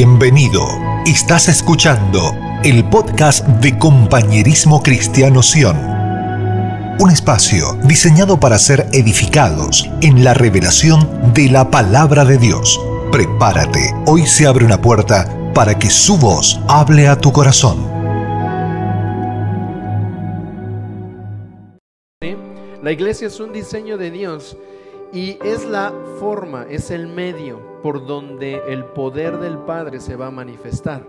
Bienvenido. Estás escuchando el podcast de Compañerismo Cristiano Sion. Un espacio diseñado para ser edificados en la revelación de la palabra de Dios. Prepárate, hoy se abre una puerta para que su voz hable a tu corazón. La iglesia es un diseño de Dios y es la forma, es el medio por donde el poder del Padre se va a manifestar.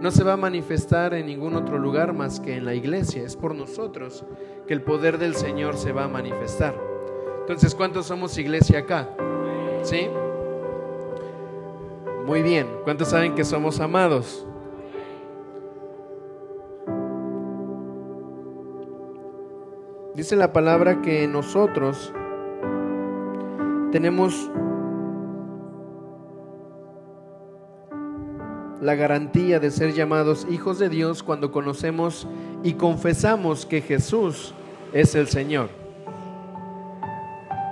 No se va a manifestar en ningún otro lugar más que en la iglesia. Es por nosotros que el poder del Señor se va a manifestar. Entonces, ¿cuántos somos iglesia acá? ¿Sí? Muy bien. ¿Cuántos saben que somos amados? Dice la palabra que nosotros tenemos la garantía de ser llamados hijos de Dios cuando conocemos y confesamos que Jesús es el Señor.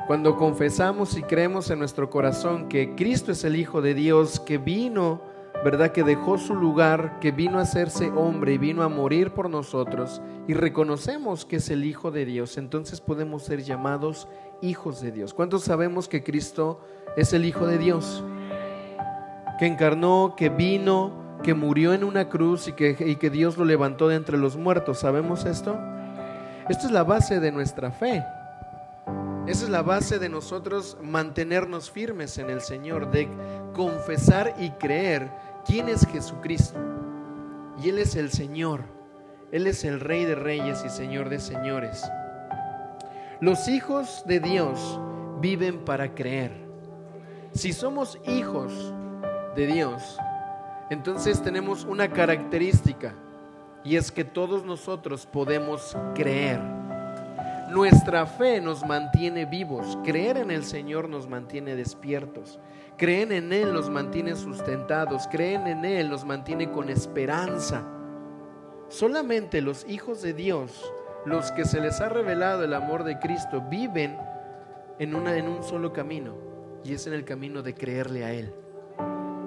Cuando confesamos y creemos en nuestro corazón que Cristo es el Hijo de Dios, que vino, ¿verdad? Que dejó su lugar, que vino a hacerse hombre y vino a morir por nosotros, y reconocemos que es el Hijo de Dios, entonces podemos ser llamados hijos de Dios. ¿Cuántos sabemos que Cristo es el Hijo de Dios? Que encarnó, que vino, que murió en una cruz y que, y que Dios lo levantó de entre los muertos. ¿Sabemos esto? Esto es la base de nuestra fe. Esa es la base de nosotros mantenernos firmes en el Señor, de confesar y creer quién es Jesucristo. Y Él es el Señor. Él es el Rey de Reyes y Señor de Señores. Los hijos de Dios viven para creer. Si somos hijos de Dios, entonces tenemos una característica y es que todos nosotros podemos creer. Nuestra fe nos mantiene vivos, creer en el Señor nos mantiene despiertos, creer en Él nos mantiene sustentados, creer en Él nos mantiene con esperanza. Solamente los hijos de Dios los que se les ha revelado el amor de Cristo viven en, una, en un solo camino y es en el camino de creerle a Él.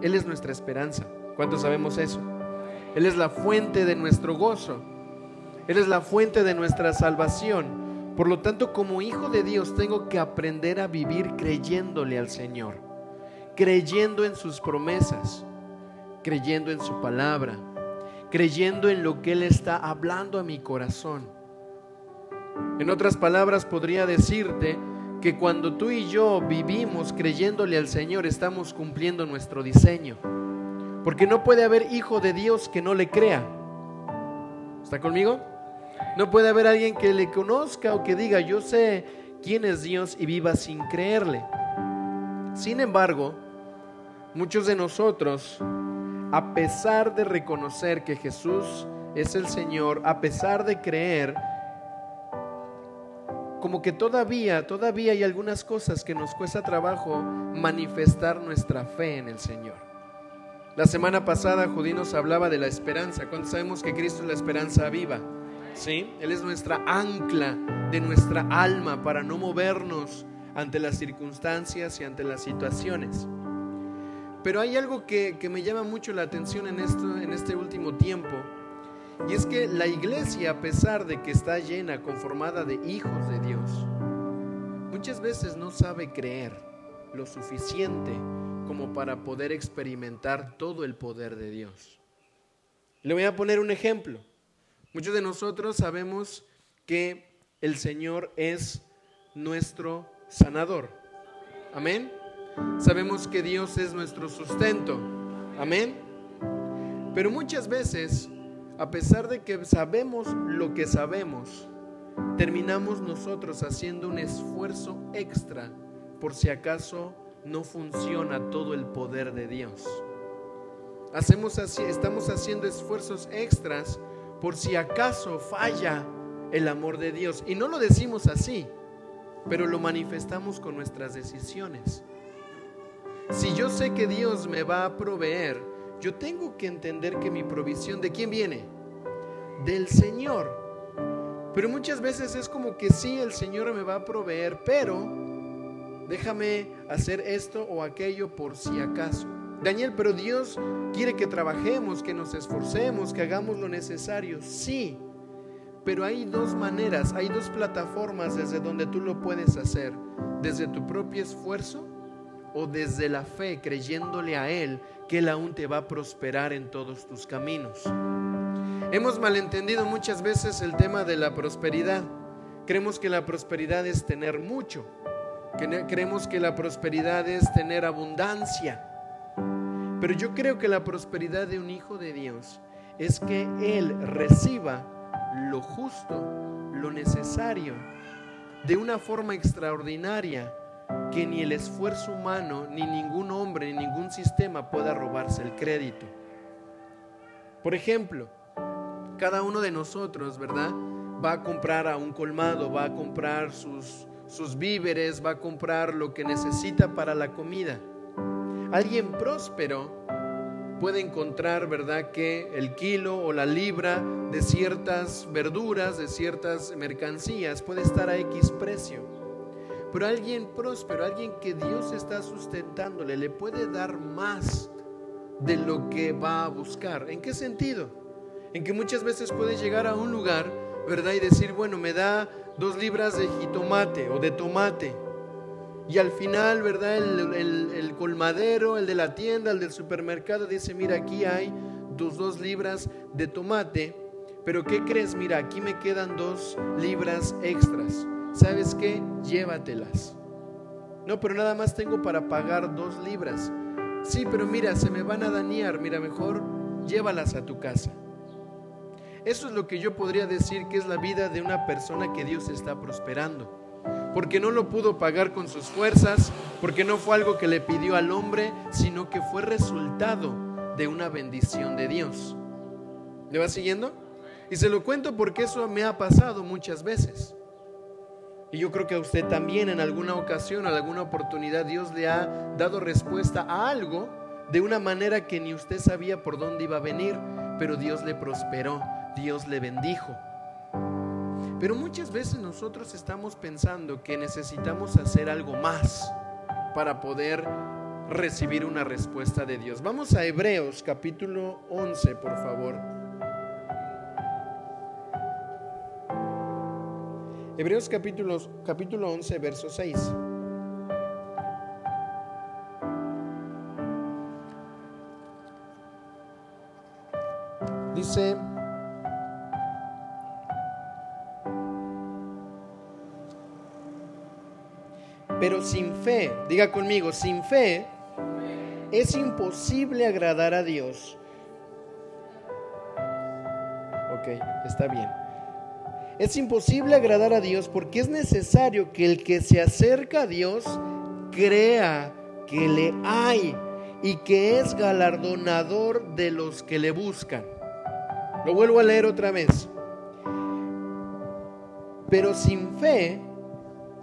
Él es nuestra esperanza. ¿Cuántos sabemos eso? Él es la fuente de nuestro gozo. Él es la fuente de nuestra salvación. Por lo tanto, como hijo de Dios, tengo que aprender a vivir creyéndole al Señor, creyendo en sus promesas, creyendo en su palabra, creyendo en lo que Él está hablando a mi corazón. En otras palabras, podría decirte que cuando tú y yo vivimos creyéndole al Señor, estamos cumpliendo nuestro diseño. Porque no puede haber hijo de Dios que no le crea. ¿Está conmigo? No puede haber alguien que le conozca o que diga, yo sé quién es Dios y viva sin creerle. Sin embargo, muchos de nosotros, a pesar de reconocer que Jesús es el Señor, a pesar de creer, como que todavía, todavía hay algunas cosas que nos cuesta trabajo manifestar nuestra fe en el Señor. La semana pasada Judí nos hablaba de la esperanza. Cuando sabemos que Cristo es la esperanza viva, ¿sí? Él es nuestra ancla de nuestra alma para no movernos ante las circunstancias y ante las situaciones. Pero hay algo que, que me llama mucho la atención en, esto, en este último tiempo y es que la iglesia, a pesar de que está llena, conformada de hijos de Dios, muchas veces no sabe creer lo suficiente como para poder experimentar todo el poder de Dios. Le voy a poner un ejemplo. Muchos de nosotros sabemos que el Señor es nuestro sanador. Amén. Sabemos que Dios es nuestro sustento. Amén. Pero muchas veces a pesar de que sabemos lo que sabemos, terminamos nosotros haciendo un esfuerzo extra por si acaso no funciona todo el poder de Dios. Hacemos así, estamos haciendo esfuerzos extras por si acaso falla el amor de Dios. Y no lo decimos así, pero lo manifestamos con nuestras decisiones. Si yo sé que Dios me va a proveer, yo tengo que entender que mi provisión, ¿de quién viene? Del Señor. Pero muchas veces es como que sí, el Señor me va a proveer, pero déjame hacer esto o aquello por si acaso. Daniel, pero Dios quiere que trabajemos, que nos esforcemos, que hagamos lo necesario. Sí, pero hay dos maneras, hay dos plataformas desde donde tú lo puedes hacer. Desde tu propio esfuerzo o desde la fe, creyéndole a Él que Él aún te va a prosperar en todos tus caminos. Hemos malentendido muchas veces el tema de la prosperidad. Creemos que la prosperidad es tener mucho. Creemos que la prosperidad es tener abundancia. Pero yo creo que la prosperidad de un hijo de Dios es que Él reciba lo justo, lo necesario, de una forma extraordinaria que ni el esfuerzo humano, ni ningún hombre, ni ningún sistema pueda robarse el crédito. Por ejemplo, cada uno de nosotros, ¿verdad? Va a comprar a un colmado, va a comprar sus, sus víveres, va a comprar lo que necesita para la comida. Alguien próspero puede encontrar, ¿verdad?, que el kilo o la libra de ciertas verduras, de ciertas mercancías, puede estar a X precio. Pero alguien próspero, alguien que Dios está sustentándole, le puede dar más de lo que va a buscar. ¿En qué sentido? En que muchas veces puede llegar a un lugar, ¿verdad? Y decir, bueno, me da dos libras de jitomate o de tomate y al final, ¿verdad? El, colmadero, el de la tienda, el del supermercado dice, mira, aquí hay tus dos libras de tomate, pero ¿qué crees? Mira, aquí me quedan dos libras extras. ¿Sabes qué? Llévatelas. No, pero nada más tengo para pagar dos libras. Sí, pero mira, se me van a dañar. Mira, mejor llévalas a tu casa. Eso es lo que yo podría decir que es la vida de una persona que Dios está prosperando porque no lo pudo pagar con sus fuerzas, porque no fue algo que le pidió al hombre, sino que fue resultado de una bendición de Dios. ¿Le va siguiendo? Y se lo cuento porque eso me ha pasado muchas veces. Y yo creo que a usted también en alguna ocasión, en alguna oportunidad, Dios le ha dado respuesta a algo de una manera que ni usted sabía por dónde iba a venir, pero Dios le prosperó, Dios le bendijo. Pero muchas veces nosotros estamos pensando que necesitamos hacer algo más para poder recibir una respuesta de Dios. Vamos a Hebreos capítulo 11, por favor. Hebreos capítulo, capítulo 11, verso 6. Dice, Pero sin fe, diga conmigo, sin fe es imposible agradar a Dios. Ok, está bien. Es imposible agradar a Dios porque es necesario que el que se acerca a Dios crea que le hay y que es galardonador de los que le buscan. Lo vuelvo a leer otra vez. Pero sin fe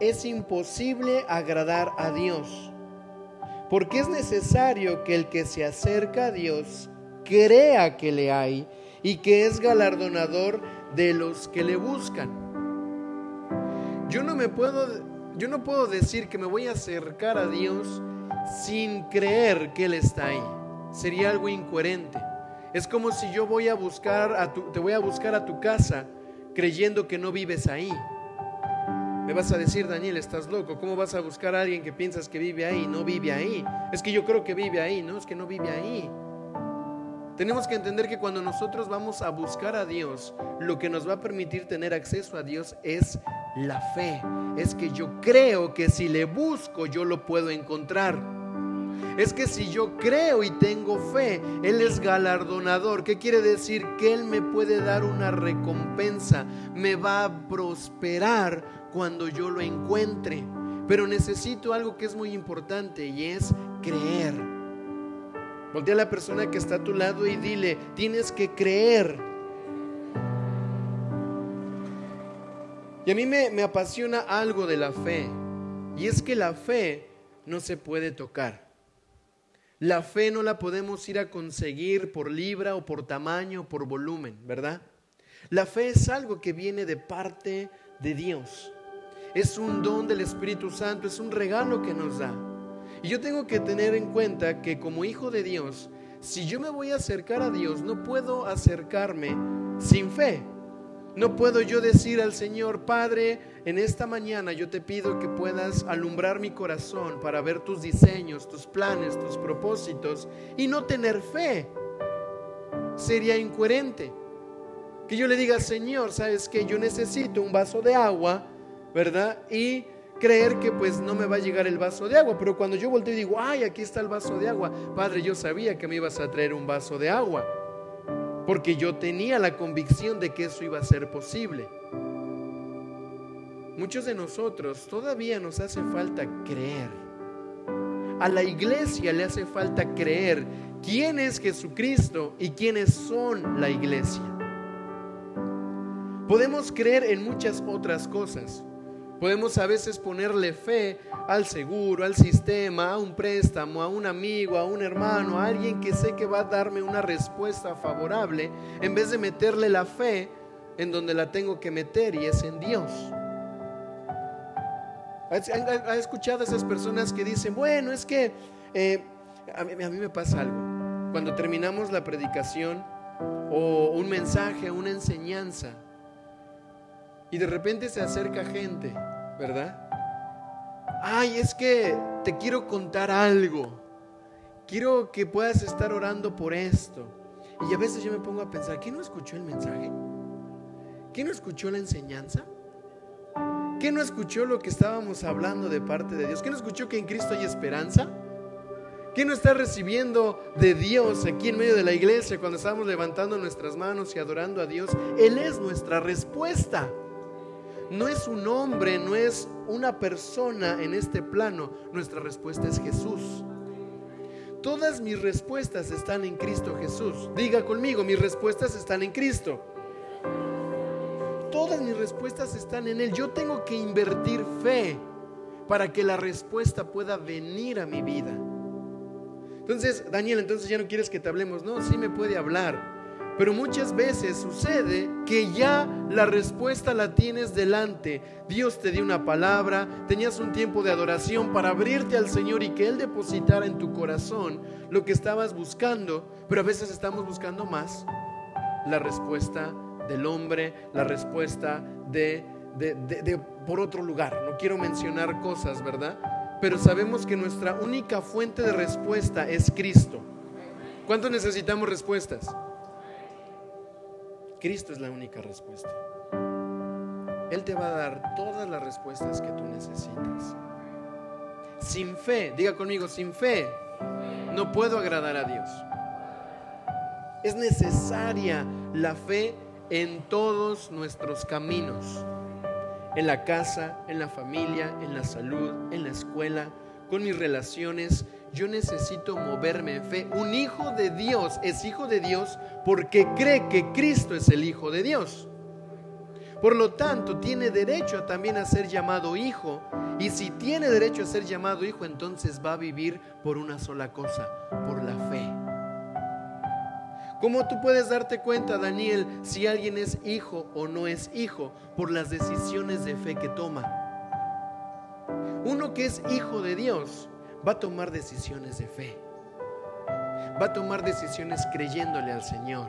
es imposible agradar a Dios, porque es necesario que el que se acerca a Dios crea que le hay y que es galardonador de los que le buscan. Yo no me puedo yo no puedo decir que me voy a acercar a Dios sin creer que él está ahí. Sería algo incoherente. Es como si yo voy a buscar a te voy a buscar a tu casa creyendo que no vives ahí. Me vas a decir, Daniel, estás loco. ¿Cómo vas a buscar a alguien que piensas que vive ahí? No vive ahí. Es que yo creo que vive ahí, no, es que no vive ahí. Tenemos que entender que cuando nosotros vamos a buscar a Dios, lo que nos va a permitir tener acceso a Dios es la fe. Es que yo creo que si le busco, yo lo puedo encontrar. Es que si yo creo y tengo fe, Él es galardonador. ¿Qué quiere decir? Que Él me puede dar una recompensa, me va a prosperar cuando yo lo encuentre. Pero necesito algo que es muy importante y es creer. Voltea a la persona que está a tu lado y dile, tienes que creer. Y a mí me, me apasiona algo de la fe. Y es que la fe no se puede tocar. La fe no la podemos ir a conseguir por libra o por tamaño o por volumen, ¿verdad? La fe es algo que viene de parte de Dios es un don del Espíritu Santo, es un regalo que nos da. Y yo tengo que tener en cuenta que como hijo de Dios, si yo me voy a acercar a Dios, no puedo acercarme sin fe. No puedo yo decir al Señor, Padre, en esta mañana yo te pido que puedas alumbrar mi corazón para ver tus diseños, tus planes, tus propósitos y no tener fe. Sería incoherente. Que yo le diga, Señor, ¿sabes que Yo necesito un vaso de agua, ¿verdad? Y creer que pues no me va a llegar el vaso de agua, pero cuando yo volteo y digo, ay, aquí está el vaso de agua, Padre, yo sabía que me ibas a traer un vaso de agua, porque yo tenía la convicción de que eso iba a ser posible. Muchos de nosotros todavía nos hace falta creer. A la iglesia le hace falta creer quién es Jesucristo y quiénes son la iglesia. Podemos creer en muchas otras cosas. Podemos a veces ponerle fe al seguro, al sistema, a un préstamo, a un amigo, a un hermano, a alguien que sé que va a darme una respuesta favorable, en vez de meterle la fe en donde la tengo que meter y es en Dios. ¿Ha escuchado a esas personas que dicen, bueno, es que eh, a, mí, a mí me pasa algo? Cuando terminamos la predicación o un mensaje, una enseñanza, y de repente se acerca gente ¿verdad? Ay, es que te quiero contar algo. Quiero que puedas estar orando por esto. Y a veces yo me pongo a pensar, ¿quién no escuchó el mensaje? ¿Quién no escuchó la enseñanza? ¿Quién no escuchó lo que estábamos hablando de parte de Dios? ¿Quién no escuchó que en Cristo hay esperanza? ¿Quién no está recibiendo de Dios aquí en medio de la iglesia cuando estamos levantando nuestras manos y adorando a Dios? Él es nuestra respuesta no es un hombre, no es una persona en este plano. Nuestra respuesta es Jesús. Todas mis respuestas están en Cristo Jesús. Diga conmigo, mis respuestas están en Cristo. Todas mis respuestas están en Él. Yo tengo que invertir fe para que la respuesta pueda venir a mi vida. Entonces, Daniel, entonces ya no quieres que te hablemos. No, sí me puede hablar pero muchas veces sucede que ya la respuesta la tienes delante. Dios te dio una palabra, tenías un tiempo de adoración para abrirte al Señor y que Él depositara en tu corazón lo que estabas buscando, pero a veces estamos buscando más la respuesta del hombre, la respuesta de, de, por otro lugar. No quiero mencionar cosas, ¿verdad? Pero sabemos que nuestra única fuente de respuesta es Cristo. ¿Cuánto necesitamos respuestas? Cristo es la única respuesta. Él te va a dar todas las respuestas que tú necesitas. Sin fe, diga conmigo, sin fe no puedo agradar a Dios. Es necesaria la fe en todos nuestros caminos. En la casa, en la familia, en la salud, en la escuela, con mis relaciones, yo necesito moverme en fe. Un hijo de Dios es hijo de Dios porque cree que Cristo es el Hijo de Dios. Por lo tanto, tiene derecho también a ser llamado hijo. Y si tiene derecho a ser llamado hijo, entonces va a vivir por una sola cosa, por la fe. ¿Cómo tú puedes darte cuenta, Daniel, si alguien es hijo o no es hijo? Por las decisiones de fe que toma. Uno que es hijo de Dios va a tomar decisiones de fe. Va a tomar decisiones creyéndole al Señor.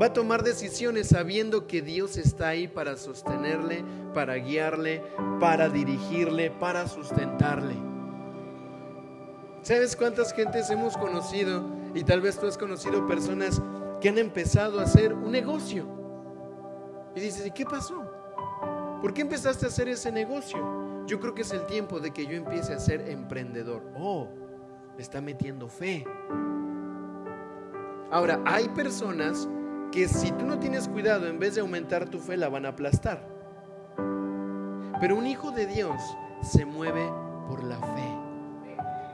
Va a tomar decisiones sabiendo que Dios está ahí para sostenerle, para guiarle, para dirigirle, para sustentarle. ¿Sabes cuántas gentes hemos conocido? Y tal vez tú has conocido personas que han empezado a hacer un negocio. Y dices, ¿y qué pasó? ¿Por qué empezaste a hacer ese negocio? Yo creo que es el tiempo de que yo empiece a ser emprendedor. Oh, está metiendo fe. Ahora, hay personas que si tú no tienes cuidado, en vez de aumentar tu fe, la van a aplastar. Pero un hijo de Dios se mueve por la fe.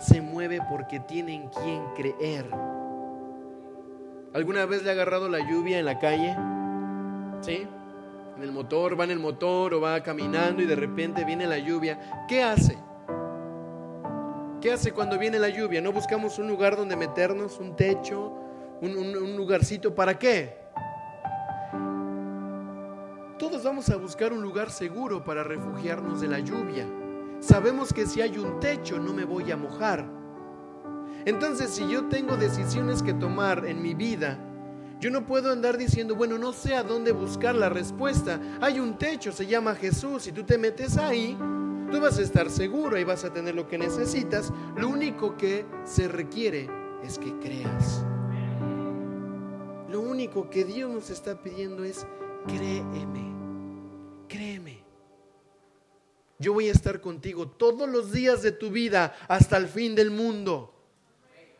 Se mueve porque tiene en quien creer. ¿Alguna vez le ha agarrado la lluvia en la calle? ¿Sí? En el motor, va en el motor o va caminando y de repente viene la lluvia, ¿qué hace? ¿Qué hace cuando viene la lluvia? ¿No buscamos un lugar donde meternos, un techo, un, lugarcito? ¿Para qué? Todos vamos a buscar un lugar seguro para refugiarnos de la lluvia. sabemos que si hay un techo no me voy a mojar. Entonces, si yo tengo decisiones que tomar en mi vida, yo no puedo andar diciendo, bueno, no sé a dónde buscar la respuesta. Hay un techo, se llama Jesús. Si tú te metes ahí, tú vas a estar seguro y vas a tener lo que necesitas. Lo único que se requiere es que creas. Lo único que Dios nos está pidiendo es créeme, créeme. Yo voy a estar contigo todos los días de tu vida hasta el fin del mundo.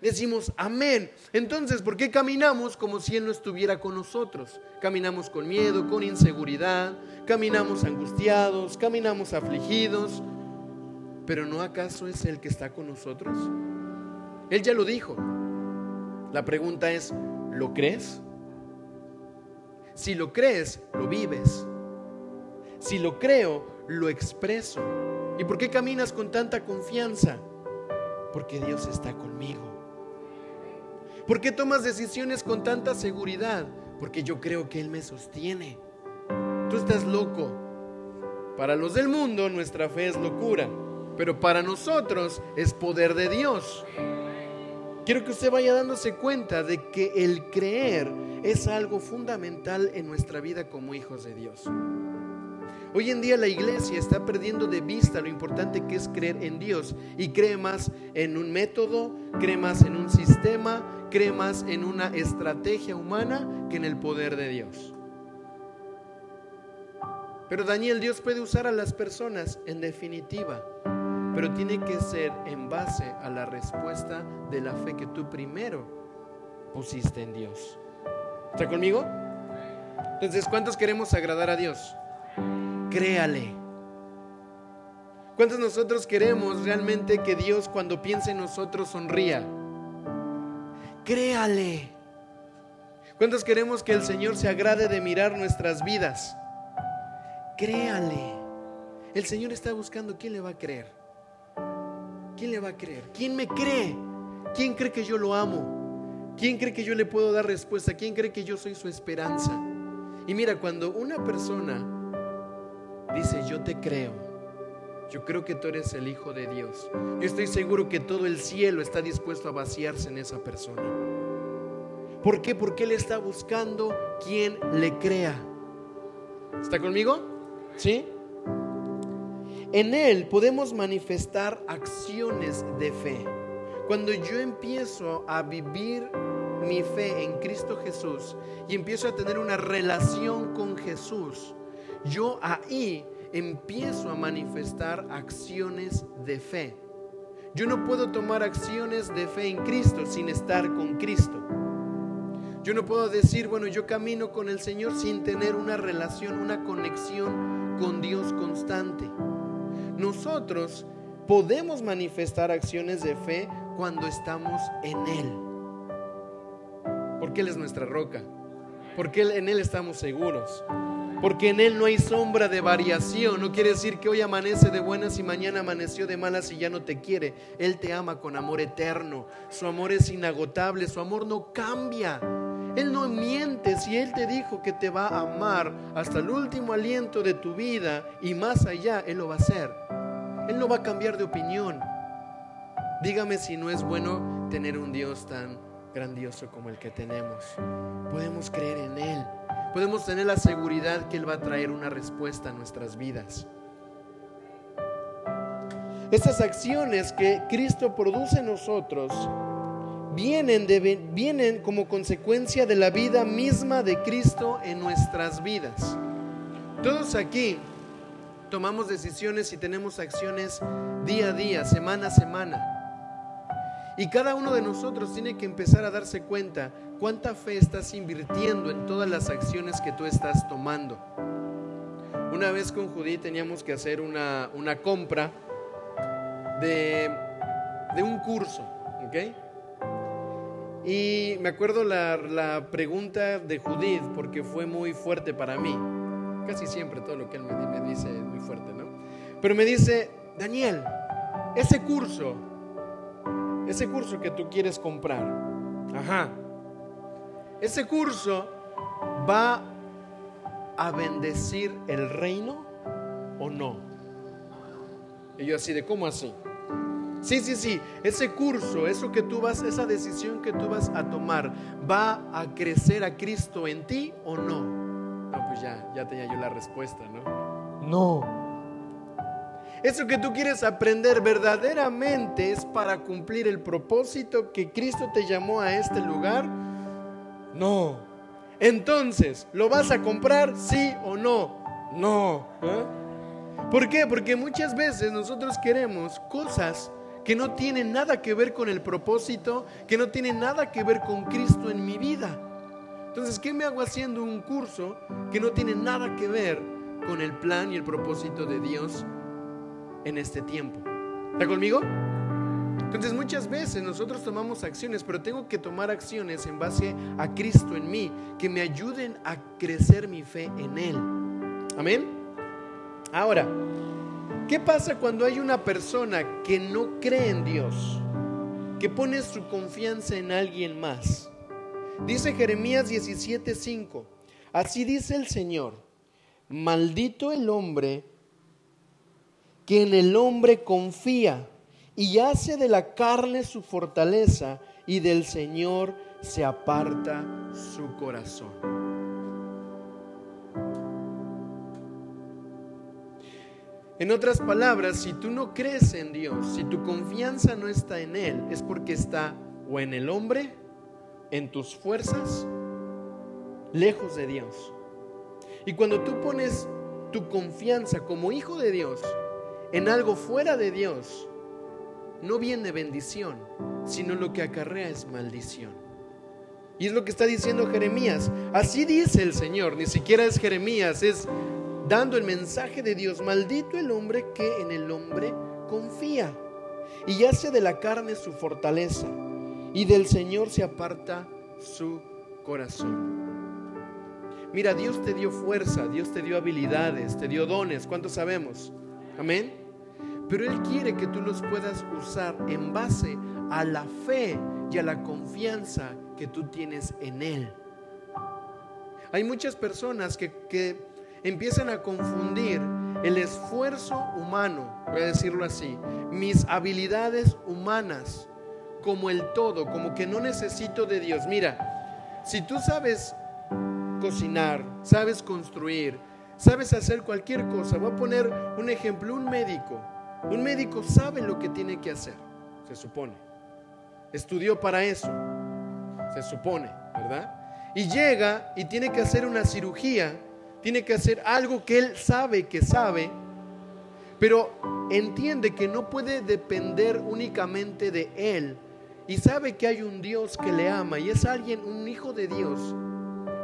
Decimos amén. Entonces, ¿por qué caminamos como si Él no estuviera con nosotros? Caminamos con miedo, con inseguridad, caminamos angustiados, caminamos afligidos. Pero ¿no acaso es Él que está con nosotros? Él ya lo dijo. La pregunta es, ¿lo crees? Si lo crees, lo vives. Si lo creo, lo expreso. ¿Y por qué caminas con tanta confianza? Porque Dios está conmigo. ¿Por qué tomas decisiones con tanta seguridad? Porque yo creo que Él me sostiene. Tú estás loco. Para los del mundo nuestra fe es locura, pero para nosotros es poder de Dios. Quiero que usted vaya dándose cuenta de que el creer es algo fundamental en nuestra vida como hijos de Dios. Hoy en día la iglesia está perdiendo de vista lo importante que es creer en Dios y cree más en un método, cree más en un sistema, cree más en una estrategia humana que en el poder de Dios. Pero Daniel, Dios puede usar a las personas en definitiva pero tiene que ser en base a la respuesta de la fe que tú primero pusiste en Dios. ¿Está conmigo? Entonces, ¿cuántos queremos agradar a Dios? Créale. ¿Cuántos nosotros queremos realmente que Dios cuando piense en nosotros sonría? Créale. ¿Cuántos queremos que el Señor se agrade de mirar nuestras vidas? Créale. El Señor está buscando quién le va a creer. ¿quién le va a creer? ¿Quién me cree? ¿Quién cree que yo lo amo? ¿Quién cree que yo le puedo dar respuesta? ¿Quién cree que yo soy su esperanza? Y mira, cuando una persona dice, yo te creo, yo creo que tú eres el Hijo de Dios, yo estoy seguro que todo el cielo está dispuesto a vaciarse en esa persona. ¿Por qué? Porque Él está buscando quien le crea. ¿Está conmigo? ¿Sí? En Él podemos manifestar acciones de fe. Cuando yo empiezo a vivir mi fe en Cristo Jesús y empiezo a tener una relación con Jesús, yo ahí empiezo a manifestar acciones de fe. Yo no puedo tomar acciones de fe en Cristo sin estar con Cristo. Yo no puedo decir, bueno, yo camino con el Señor sin tener una relación, una conexión con Dios constante nosotros podemos manifestar acciones de fe cuando estamos en Él. Porque Él es nuestra roca. Porque en Él estamos seguros. Porque en Él no hay sombra de variación. No quiere decir que hoy amanece de buenas y mañana amaneció de malas y ya no te quiere. Él te ama con amor eterno. Su amor es inagotable. Su amor no cambia. Él no miente. Si Él te dijo que te va a amar hasta el último aliento de tu vida y más allá, Él lo va a hacer. Él no va a cambiar de opinión. Dígame si no es bueno tener un Dios tan grandioso como el que tenemos. Podemos creer en Él. Podemos tener la seguridad que Él va a traer una respuesta a nuestras vidas. Estas acciones que Cristo produce en nosotros vienen, vienen como consecuencia de la vida misma de Cristo en nuestras vidas. Todos aquí tomamos decisiones y tenemos acciones día a día, semana a semana. Y cada uno de nosotros tiene que empezar a darse cuenta cuánta fe estás invirtiendo en todas las acciones que tú estás tomando. Una vez con Judy teníamos que hacer una, compra de, de, un curso, ¿ok? Y me acuerdo la, la pregunta de Judith porque fue muy fuerte para mí. Casi siempre todo lo que él me, dice es muy fuerte, ¿no? Pero me dice, Daniel, ese curso, ese curso que tú quieres comprar, ajá, ese curso va a bendecir el reino o no. Y yo así de, ¿cómo así? Sí, sí, sí, ese curso, eso que tú vas, esa decisión que tú vas a tomar, ¿va a crecer a Cristo en ti o no? No, pues ya, ya tenía yo la respuesta, ¿no? No. Eso que tú quieres aprender verdaderamente es para cumplir el propósito que Cristo te llamó a este lugar. No. Entonces, ¿lo vas a comprar? Sí o no. No. ¿eh? ¿Por qué? Porque muchas veces nosotros queremos cosas que no tienen nada que ver con el propósito, que no tienen nada que ver con Cristo en mi vida. Entonces, ¿qué me hago haciendo un curso que no tiene nada que ver con el plan y el propósito de Dios en este tiempo? ¿Está conmigo? Entonces muchas veces nosotros tomamos acciones, pero tengo que tomar acciones en base a Cristo en mí, que me ayuden a crecer mi fe en Él. Amén. Ahora, ¿qué pasa cuando hay una persona que no cree en Dios, que pone su confianza en alguien más? Dice Jeremías 17:5, así dice el Señor, maldito el hombre que en el hombre confía y hace de la carne su fortaleza y del Señor se aparta su corazón. En otras palabras, si tú no crees en Dios, si tu confianza no está en Él, es porque está o en el hombre, en tus fuerzas, lejos de Dios. Y cuando tú pones tu confianza como hijo de Dios en algo fuera de Dios, no viene bendición, sino lo que acarrea es maldición. Y es lo que está diciendo Jeremías. Así dice el Señor, ni siquiera es Jeremías, es dando el mensaje de Dios. Maldito el hombre que en el hombre confía y hace de la carne su fortaleza y del Señor se aparta su corazón. Mira, Dios te dio fuerza, Dios te dio habilidades, te dio dones. ¿Cuántos sabemos? Amén. Pero Él quiere que tú los puedas usar en base a la fe y a la confianza que tú tienes en Él. Hay muchas personas que, empiezan a confundir el esfuerzo humano, voy a decirlo así, mis habilidades humanas como el todo, como que no necesito de Dios. Mira, si tú sabes cocinar, sabes construir, sabes hacer cualquier cosa, voy a poner un ejemplo, un médico un médico sabe lo que tiene que hacer, se supone. Estudió para eso, se supone, ¿verdad? Y llega y tiene que hacer una cirugía, tiene que hacer algo que él sabe que sabe, pero entiende que no puede depender únicamente de él y sabe que hay un Dios que le ama y es alguien, un hijo de Dios.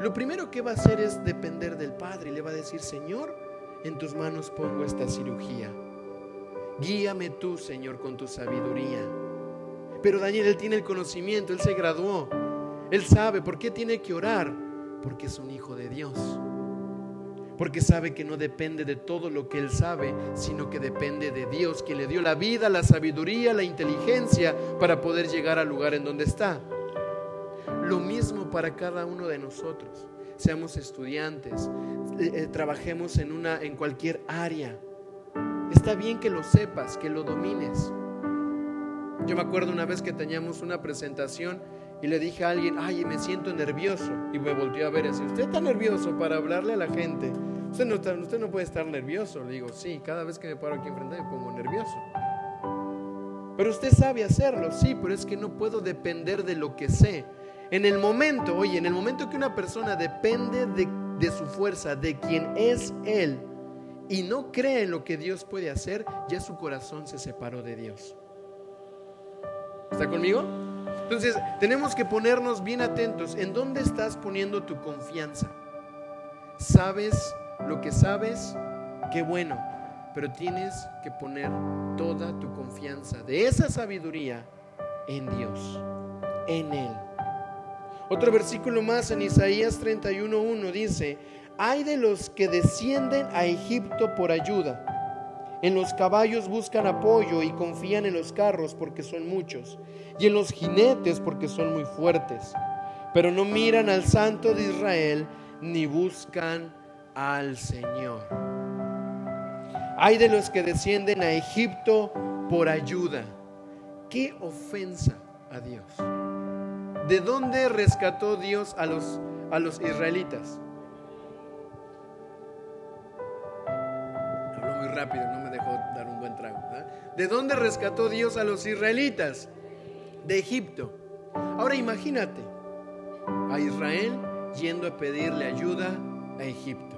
Lo primero que va a hacer es depender del Padre y le va a decir, Señor, en tus manos pongo esta cirugía. Guíame tú, Señor, con tu sabiduría. Pero Daniel, él tiene el conocimiento, él se graduó. Él sabe por qué tiene que orar. Porque es un hijo de Dios. Porque sabe que no depende de todo lo que él sabe, sino que depende de Dios, que le dio la vida, la sabiduría, la inteligencia para poder llegar al lugar en donde está. Lo mismo para cada uno de nosotros. Seamos estudiantes, eh, eh, trabajemos en, una, en cualquier área Está bien que lo sepas, que lo domines. Yo me acuerdo una vez que teníamos una presentación y le dije a alguien, ay, me siento nervioso. Y me volteó a ver y ¿usted está nervioso para hablarle a la gente? Usted no, usted no puede estar nervioso. Le digo, sí, cada vez que me paro aquí enfrente me pongo nervioso. Pero usted sabe hacerlo, sí, pero es que no puedo depender de lo que sé. En el momento, oye, en el momento que una persona depende de, de su fuerza, de quien es Él, y no cree en lo que Dios puede hacer, ya su corazón se separó de Dios. ¿Está conmigo? Entonces, tenemos que ponernos bien atentos. ¿En dónde estás poniendo tu confianza? ¿Sabes lo que sabes? Qué bueno. Pero tienes que poner toda tu confianza de esa sabiduría en Dios, en Él. Otro versículo más en Isaías 31.1 dice, hay de los que descienden a Egipto por ayuda. En los caballos buscan apoyo y confían en los carros porque son muchos, y en los jinetes porque son muy fuertes. Pero no miran al Santo de Israel ni buscan al Señor. Hay de los que descienden a Egipto por ayuda. Qué ofensa a Dios. ¿De dónde rescató Dios a los, a los israelitas? Rápido, no me dejó dar un buen trago. ¿De dónde rescató Dios a los israelitas? De Egipto. Ahora imagínate a Israel yendo a pedirle ayuda a Egipto.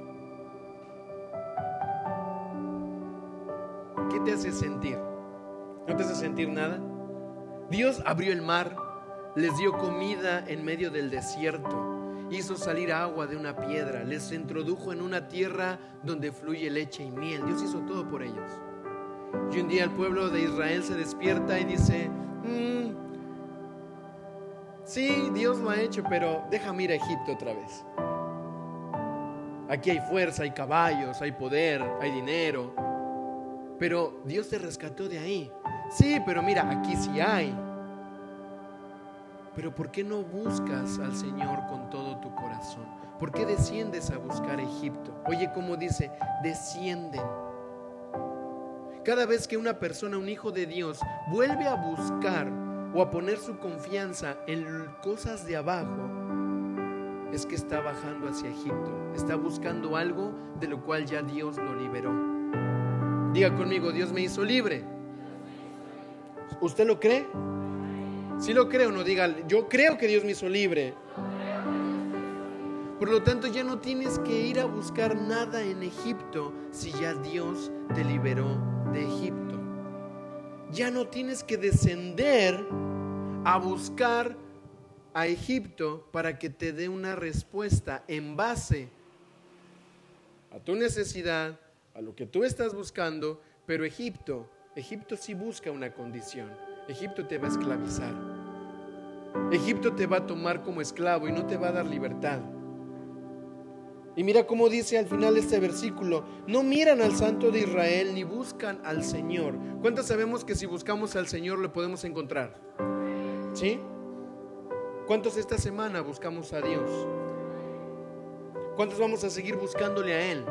¿Qué te hace sentir? ¿No te hace sentir nada? Dios abrió el mar, les dio comida en medio del desierto, hizo salir agua de una piedra, les introdujo en una tierra donde fluye leche y miel. Dios hizo todo por ellos. Y un día el pueblo de Israel se despierta y dice, mm, sí, Dios lo ha hecho, pero déjame ir a Egipto otra vez. Aquí hay fuerza, hay caballos, hay poder, hay dinero. Pero Dios te rescató de ahí. Sí, pero mira, aquí sí hay. Pero ¿por qué no buscas al Señor con todo tu corazón? ¿Por qué desciendes a buscar Egipto? Oye, como dice, descienden. Cada vez que una persona, un hijo de Dios, vuelve a buscar o a poner su confianza en cosas de abajo, es que está bajando hacia Egipto. Está buscando algo de lo cual ya Dios lo liberó. Diga conmigo, Dios me hizo libre. ¿Usted lo cree? Si lo creo, no diga, yo creo que Dios me hizo libre. Por lo tanto, ya no tienes que ir a buscar nada en Egipto si ya Dios te liberó de Egipto. Ya no tienes que descender a buscar a Egipto para que te dé una respuesta en base a tu necesidad, a lo que tú estás buscando, pero Egipto, Egipto sí busca una condición. Egipto te va a esclavizar. Egipto te va a tomar como esclavo y no te va a dar libertad. Y mira cómo dice al final este versículo, no miran al Santo de Israel ni buscan al Señor. ¿Cuántos sabemos que si buscamos al Señor lo podemos encontrar? ¿Sí? ¿Cuántos esta semana buscamos a Dios? ¿Cuántos vamos a seguir buscándole a Él?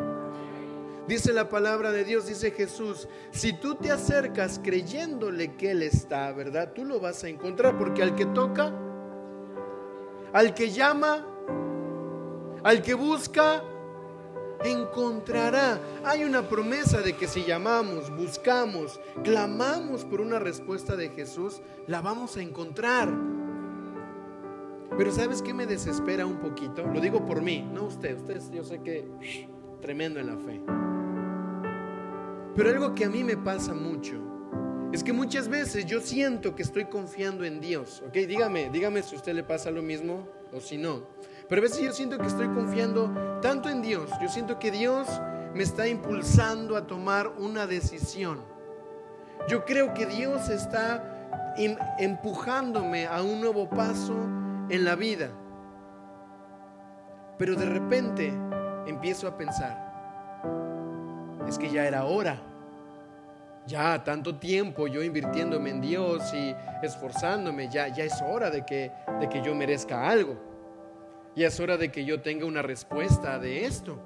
Dice la palabra de Dios, dice Jesús, si tú te acercas creyéndole que Él está, ¿verdad? Tú lo vas a encontrar porque al que toca, al que llama, al que busca, encontrará. Hay una promesa de que si llamamos, buscamos, clamamos por una respuesta de Jesús, la vamos a encontrar. Pero ¿sabes qué me desespera un poquito? Lo digo por mí, no usted. Usted yo sé que tremendo en la fe. Pero algo que a mí me pasa mucho es que muchas veces yo siento que estoy confiando en Dios. ¿Ok? Dígame, dígame si a usted le pasa lo mismo o si no. Pero a veces yo siento que estoy confiando tanto en Dios. Yo siento que Dios me está impulsando a tomar una decisión. Yo creo que Dios está em, empujándome a un nuevo paso en la vida. Pero de repente empiezo a pensar, es que ya era hora. Ya tanto tiempo yo invirtiéndome en Dios y esforzándome, ya, ya es hora de que, de que yo merezca algo. Ya es hora de que yo tenga una respuesta de esto.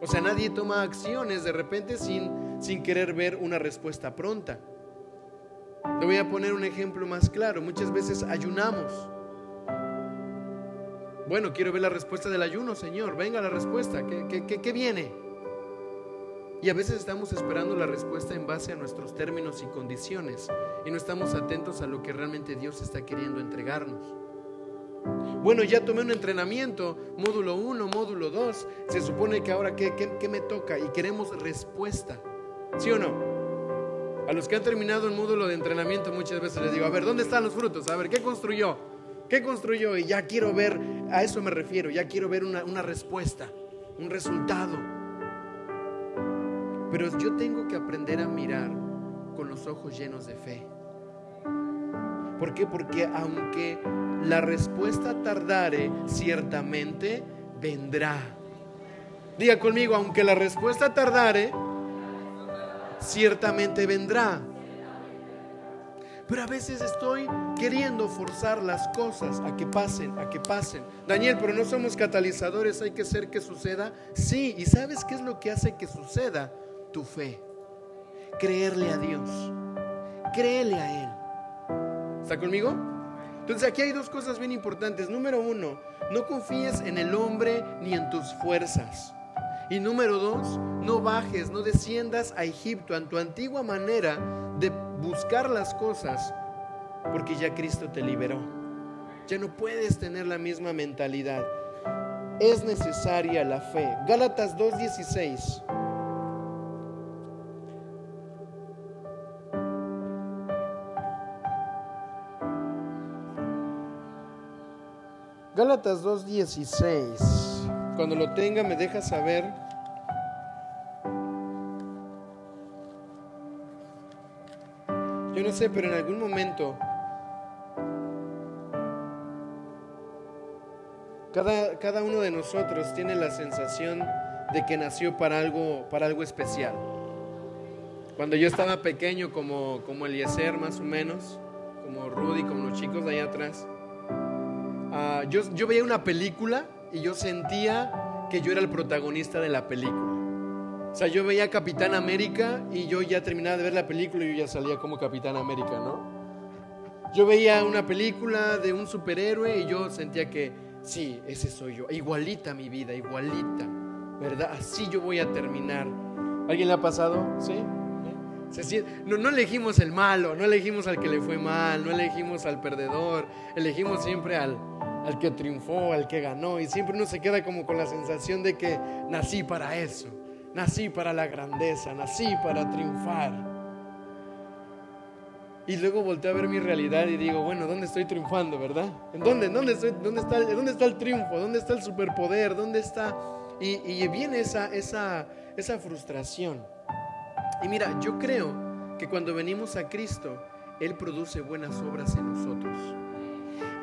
O sea, nadie toma acciones de repente sin, sin querer ver una respuesta pronta. Le voy a poner un ejemplo más claro. Muchas veces ayunamos. Bueno, quiero ver la respuesta del ayuno, Señor. Venga la respuesta. ¿Qué, qué, qué viene? Y a veces estamos esperando la respuesta en base a nuestros términos y condiciones y no estamos atentos a lo que realmente Dios está queriendo entregarnos. Bueno, ya tomé un entrenamiento, módulo 1, módulo 2, se supone que ahora ¿qué, qué, me toca y queremos respuesta. ¿Sí o no? A los que han terminado el módulo de entrenamiento muchas veces les digo, a ver, ¿dónde están los frutos? A ver, ¿qué construyó? ¿Qué construyó? Y ya quiero ver, a eso me refiero, ya quiero ver una, una respuesta, un resultado. Pero yo tengo que aprender a mirar con los ojos llenos de fe. ¿Por qué? Porque aunque la respuesta tardare, ciertamente vendrá. Diga conmigo, aunque la respuesta tardare, ciertamente vendrá. Pero a veces estoy queriendo forzar las cosas a que pasen, a que pasen. Daniel, pero no somos catalizadores, hay que hacer que suceda. Sí, ¿y sabes qué es lo que hace que suceda? Tu fe. creerle a Dios. Créele a Él. ¿Está conmigo? Entonces aquí hay dos cosas bien importantes. Número uno, no confíes en el hombre ni en tus fuerzas. Y número dos, no bajes, no desciendas a Egipto, en tu antigua manera de buscar las cosas, porque ya Cristo te liberó. Ya no puedes tener la misma mentalidad. Es necesaria la fe. Gálatas 2.16. Gálatas 2.16. Cuando lo tenga me deja saber. Yo no sé, pero en algún momento cada, cada uno de nosotros tiene la sensación de que nació para algo, para algo especial. Cuando yo estaba pequeño, como, como Eliezer más o menos, como Rudy, como los chicos de allá atrás, Ah, yo, yo veía una película y yo sentía que yo era el protagonista de la película. O sea, yo veía Capitán América y yo ya terminaba de ver la película y yo ya salía como Capitán América, ¿no? Yo veía una película de un superhéroe y yo sentía que, sí, ese soy yo. Igualita mi vida, igualita, ¿verdad? Así yo voy a terminar. ¿Alguien le ha pasado? ¿Sí? No, no elegimos el malo, no elegimos al que le fue mal, no elegimos al perdedor, elegimos siempre al, al que triunfó, al que ganó. Y siempre uno se queda como con la sensación de que nací para eso, nací para la grandeza, nací para triunfar. Y luego volteo a ver mi realidad y digo, bueno, ¿dónde estoy triunfando, verdad? ¿En dónde? ¿Dónde, estoy, dónde, está, ¿Dónde está el triunfo? ¿Dónde está el superpoder? ¿Dónde está? Y, y viene esa, esa, esa frustración. Y mira, yo creo que cuando venimos a Cristo, Él produce buenas obras en nosotros.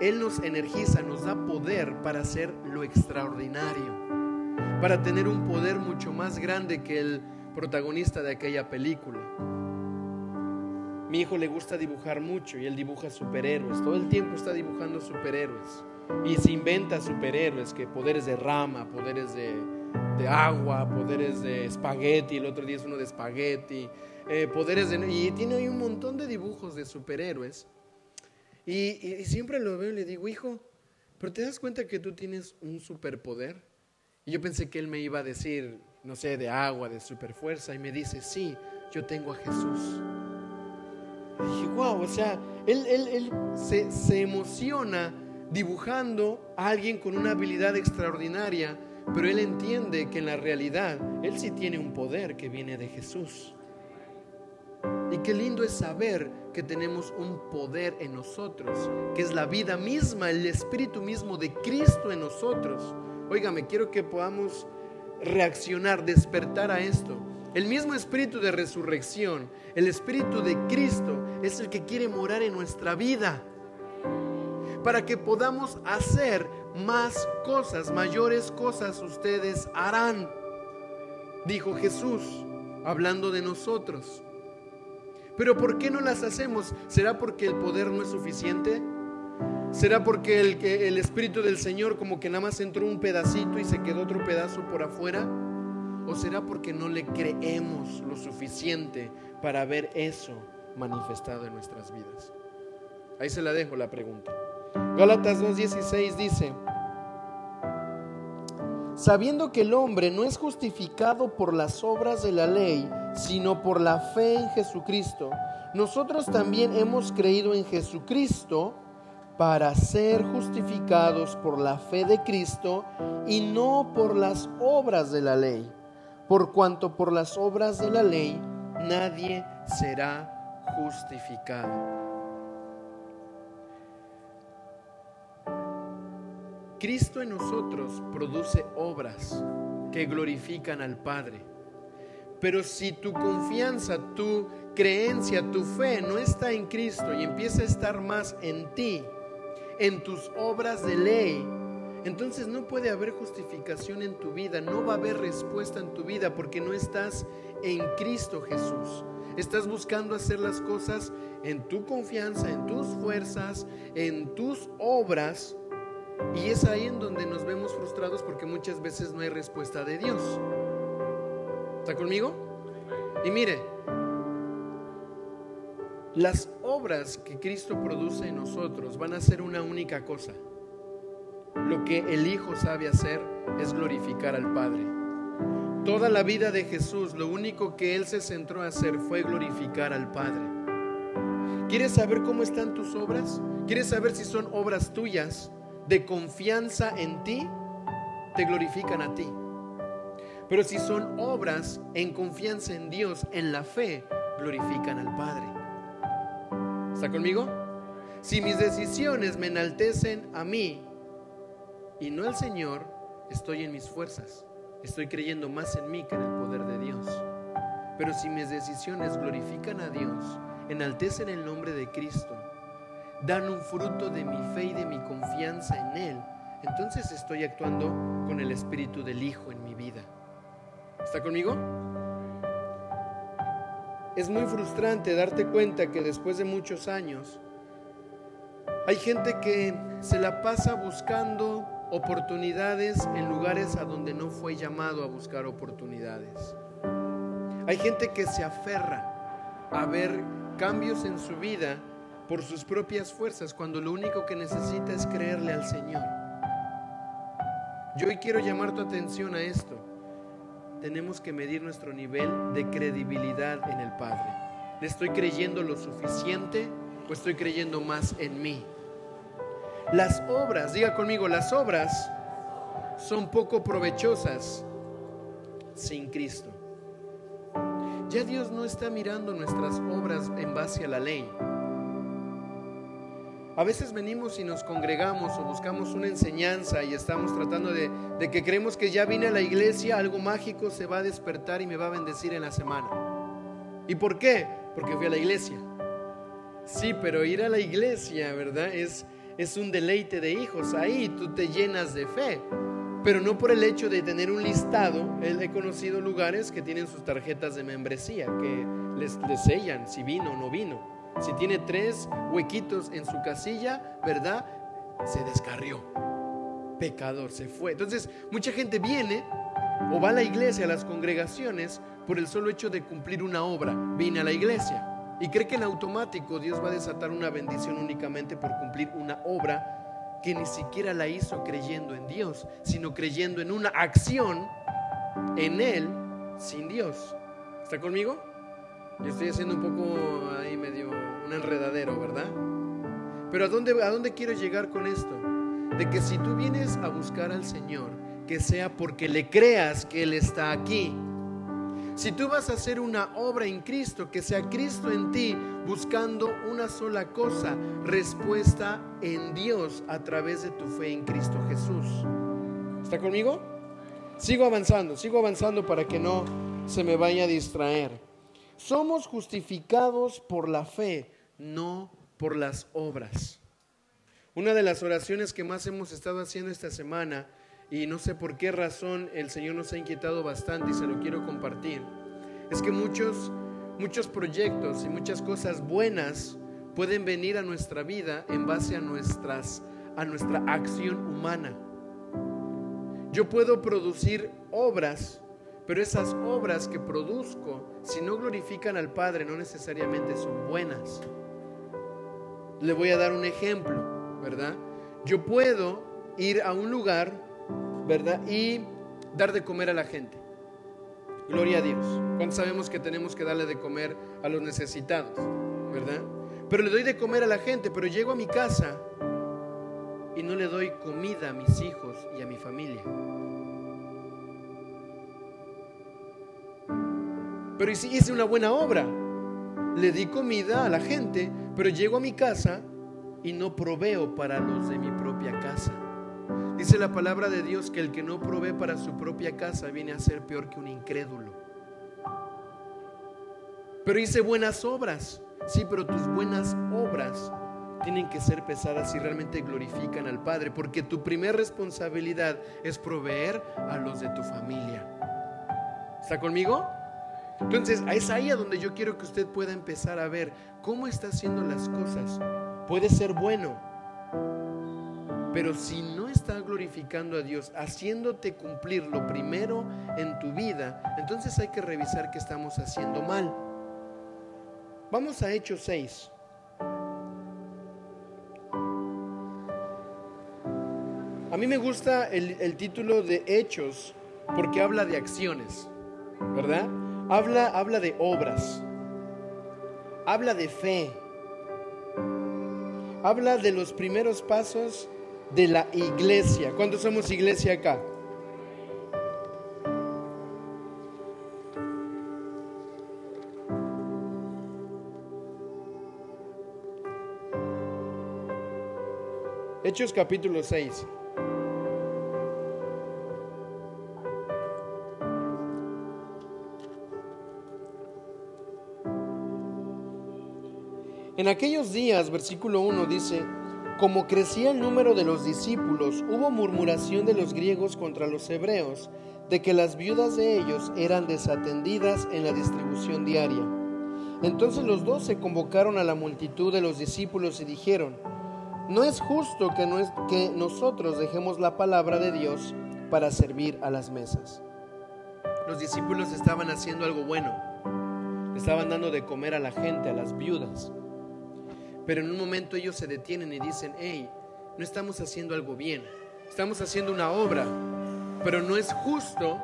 Él nos energiza, nos da poder para hacer lo extraordinario, para tener un poder mucho más grande que el protagonista de aquella película. Mi hijo le gusta dibujar mucho y él dibuja superhéroes. Todo el tiempo está dibujando superhéroes. Y se inventa superhéroes, que poderes de rama, poderes de, agua, poderes de espagueti, el otro día es uno de espagueti, eh, poderes de... Y tiene un montón de dibujos de superhéroes. Y, siempre lo veo y le digo, hijo, pero te das cuenta que tú tienes un superpoder. Y yo pensé que él me iba a decir, no sé, de agua, de superfuerza. Y me dice, sí, yo tengo a Jesús. Y dije, wow, o sea, él, él, él se, se emociona dibujando a alguien con una habilidad extraordinaria, pero él entiende que en la realidad él sí tiene un poder que viene de Jesús. Y qué lindo es saber que tenemos un poder en nosotros, que es la vida misma, el espíritu mismo de Cristo en nosotros. Óigame, quiero que podamos reaccionar, despertar a esto. El mismo espíritu de resurrección, el espíritu de Cristo es el que quiere morar en nuestra vida para que podamos hacer más cosas, mayores cosas ustedes harán, dijo Jesús, hablando de nosotros. Pero ¿por qué no las hacemos? ¿Será porque el poder no es suficiente? ¿Será porque el, el Espíritu del Señor como que nada más entró un pedacito y se quedó otro pedazo por afuera? ¿O será porque no le creemos lo suficiente para ver eso manifestado en nuestras vidas? Ahí se la dejo la pregunta. Gálatas 2.16 dice, sabiendo que el hombre no es justificado por las obras de la ley, sino por la fe en Jesucristo, nosotros también hemos creído en Jesucristo para ser justificados por la fe de Cristo y no por las obras de la ley, por cuanto por las obras de la ley nadie será justificado. Cristo en nosotros produce obras que glorifican al Padre. Pero si tu confianza, tu creencia, tu fe no está en Cristo y empieza a estar más en ti, en tus obras de ley, entonces no puede haber justificación en tu vida, no va a haber respuesta en tu vida porque no estás en Cristo Jesús. Estás buscando hacer las cosas en tu confianza, en tus fuerzas, en tus obras y es ahí en donde nos vemos frustrados porque muchas veces no hay respuesta de Dios. ¿Está conmigo? Y mire, Las obras que Cristo produce en nosotros van a ser una única cosa. Lo que el Hijo sabe hacer es glorificar al Padre. Toda la vida de Jesús, lo único que Él se centró a hacer fue glorificar al Padre. ¿Quieres saber cómo están tus obras? ¿Quieres saber si son obras tuyas de confianza en ti? Te glorifican a ti. Pero si son obras en confianza en Dios, en la fe, glorifican al Padre. ¿Está conmigo? Si mis decisiones me enaltecen a mí y no al Señor, estoy en mis fuerzas. Estoy creyendo más en mí que en el poder de Dios. Pero si mis decisiones glorifican a Dios, enaltecen el nombre de Cristo, dan un fruto de mi fe y de mi confianza en Él, entonces estoy actuando con el Espíritu del Hijo en mi vida. ¿Está conmigo? Es muy frustrante darte cuenta que después de muchos años hay gente que se la pasa buscando oportunidades en lugares a donde no fue llamado a buscar oportunidades. Hay gente que se aferra a ver cambios en su vida por sus propias fuerzas cuando lo único que necesita es creerle al Señor. Yo hoy quiero llamar tu atención a esto. Tenemos que medir nuestro nivel de credibilidad en el Padre. ¿Le estoy creyendo lo suficiente o estoy creyendo más en mí? Las obras, diga conmigo, las obras son poco provechosas sin Cristo. Ya Dios no está mirando nuestras obras en base a la ley. A veces venimos y nos congregamos o buscamos una enseñanza y estamos tratando de, que creemos que ya vine a la iglesia, algo mágico se va a despertar y me va a bendecir en la semana. ¿Y por qué? Porque fui a la iglesia. Sí, pero ir a la iglesia, ¿verdad? Es, es un deleite de hijos. Ahí tú te llenas de fe. Pero no por el hecho de tener un listado. He conocido lugares que tienen sus tarjetas de membresía, que les sellan si vino o no vino. Si tiene tres huequitos en su casilla, ¿verdad? Se descarrió. Pecador, se fue. Entonces, mucha gente viene o va a la iglesia, a las congregaciones, por el solo hecho de cumplir una obra. Vine a la iglesia y cree que en automático Dios va a desatar una bendición únicamente por cumplir una obra que ni siquiera la hizo creyendo en Dios, sino creyendo en una acción en Él sin Dios. ¿Está conmigo? Yo estoy haciendo un poco ahí medio un enredadero, ¿verdad? Pero ¿a dónde, ¿a dónde quiero llegar con esto? De que si tú vienes a buscar al Señor, que sea porque le creas que Él está aquí. Si tú vas a hacer una obra en Cristo, que sea Cristo en ti, buscando una sola cosa, respuesta en Dios a través de tu fe en Cristo Jesús. ¿Está conmigo? Sigo avanzando, sigo avanzando para que no se me vaya a distraer. Somos justificados por la fe, no por las obras. Una de las oraciones que más hemos estado haciendo esta semana, y no sé por qué razón el Señor nos ha inquietado bastante y se lo quiero compartir, es que muchos, muchos proyectos y muchas cosas buenas pueden venir a nuestra vida en base a, nuestras, a nuestra acción humana. Yo puedo producir obras pero esas obras que produzco, si no glorifican al Padre, no necesariamente son buenas. Le voy a dar un ejemplo, ¿verdad? Yo puedo ir a un lugar, ¿verdad? Y dar de comer a la gente. Gloria a Dios. ¿Cuántos sabemos que tenemos que darle de comer a los necesitados? ¿Verdad? Pero le doy de comer a la gente, pero llego a mi casa y no le doy comida a mis hijos y a mi familia. Pero hice una buena obra. Le di comida a la gente, pero llego a mi casa y no proveo para los de mi propia casa. Dice la palabra de Dios que el que no provee para su propia casa viene a ser peor que un incrédulo. Pero hice buenas obras. Sí, pero tus buenas obras tienen que ser pesadas si realmente glorifican al Padre, porque tu primera responsabilidad es proveer a los de tu familia. ¿Está conmigo? Entonces, es ahí a donde yo quiero que usted pueda empezar a ver cómo está haciendo las cosas. Puede ser bueno, pero si no está glorificando a Dios, haciéndote cumplir lo primero en tu vida, entonces hay que revisar qué estamos haciendo mal. Vamos a Hechos 6. A mí me gusta el, el título de Hechos porque habla de acciones, ¿verdad? Habla, habla de obras, habla de fe, habla de los primeros pasos de la iglesia. ¿Cuántos somos iglesia acá? Hechos capítulo 6. En aquellos días, versículo 1 dice, como crecía el número de los discípulos, hubo murmuración de los griegos contra los hebreos, de que las viudas de ellos eran desatendidas en la distribución diaria. Entonces los dos se convocaron a la multitud de los discípulos y dijeron, no es justo que, que nosotros dejemos la palabra de Dios para servir a las mesas. Los discípulos estaban haciendo algo bueno, estaban dando de comer a la gente, a las viudas. Pero en un momento ellos se detienen y dicen, hey, no estamos haciendo algo bien, estamos haciendo una obra, pero no es justo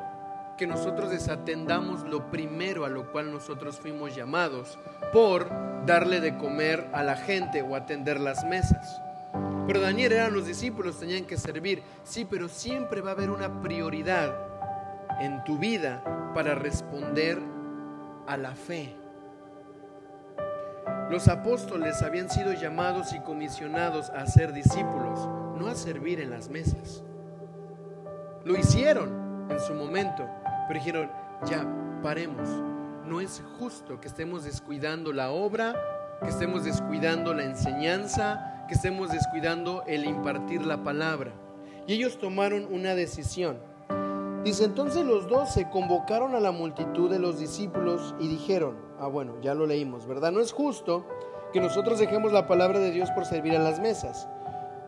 que nosotros desatendamos lo primero a lo cual nosotros fuimos llamados por darle de comer a la gente o atender las mesas. Pero Daniel eran los discípulos, tenían que servir. Sí, pero siempre va a haber una prioridad en tu vida para responder a la fe. Los apóstoles habían sido llamados y comisionados a ser discípulos, no a servir en las mesas. Lo hicieron en su momento, pero dijeron, ya, paremos. No es justo que estemos descuidando la obra, que estemos descuidando la enseñanza, que estemos descuidando el impartir la palabra. Y ellos tomaron una decisión. Dice, entonces los dos se convocaron a la multitud de los discípulos y dijeron, Ah, bueno, ya lo leímos, ¿verdad? No es justo que nosotros dejemos la palabra de Dios por servir a las mesas.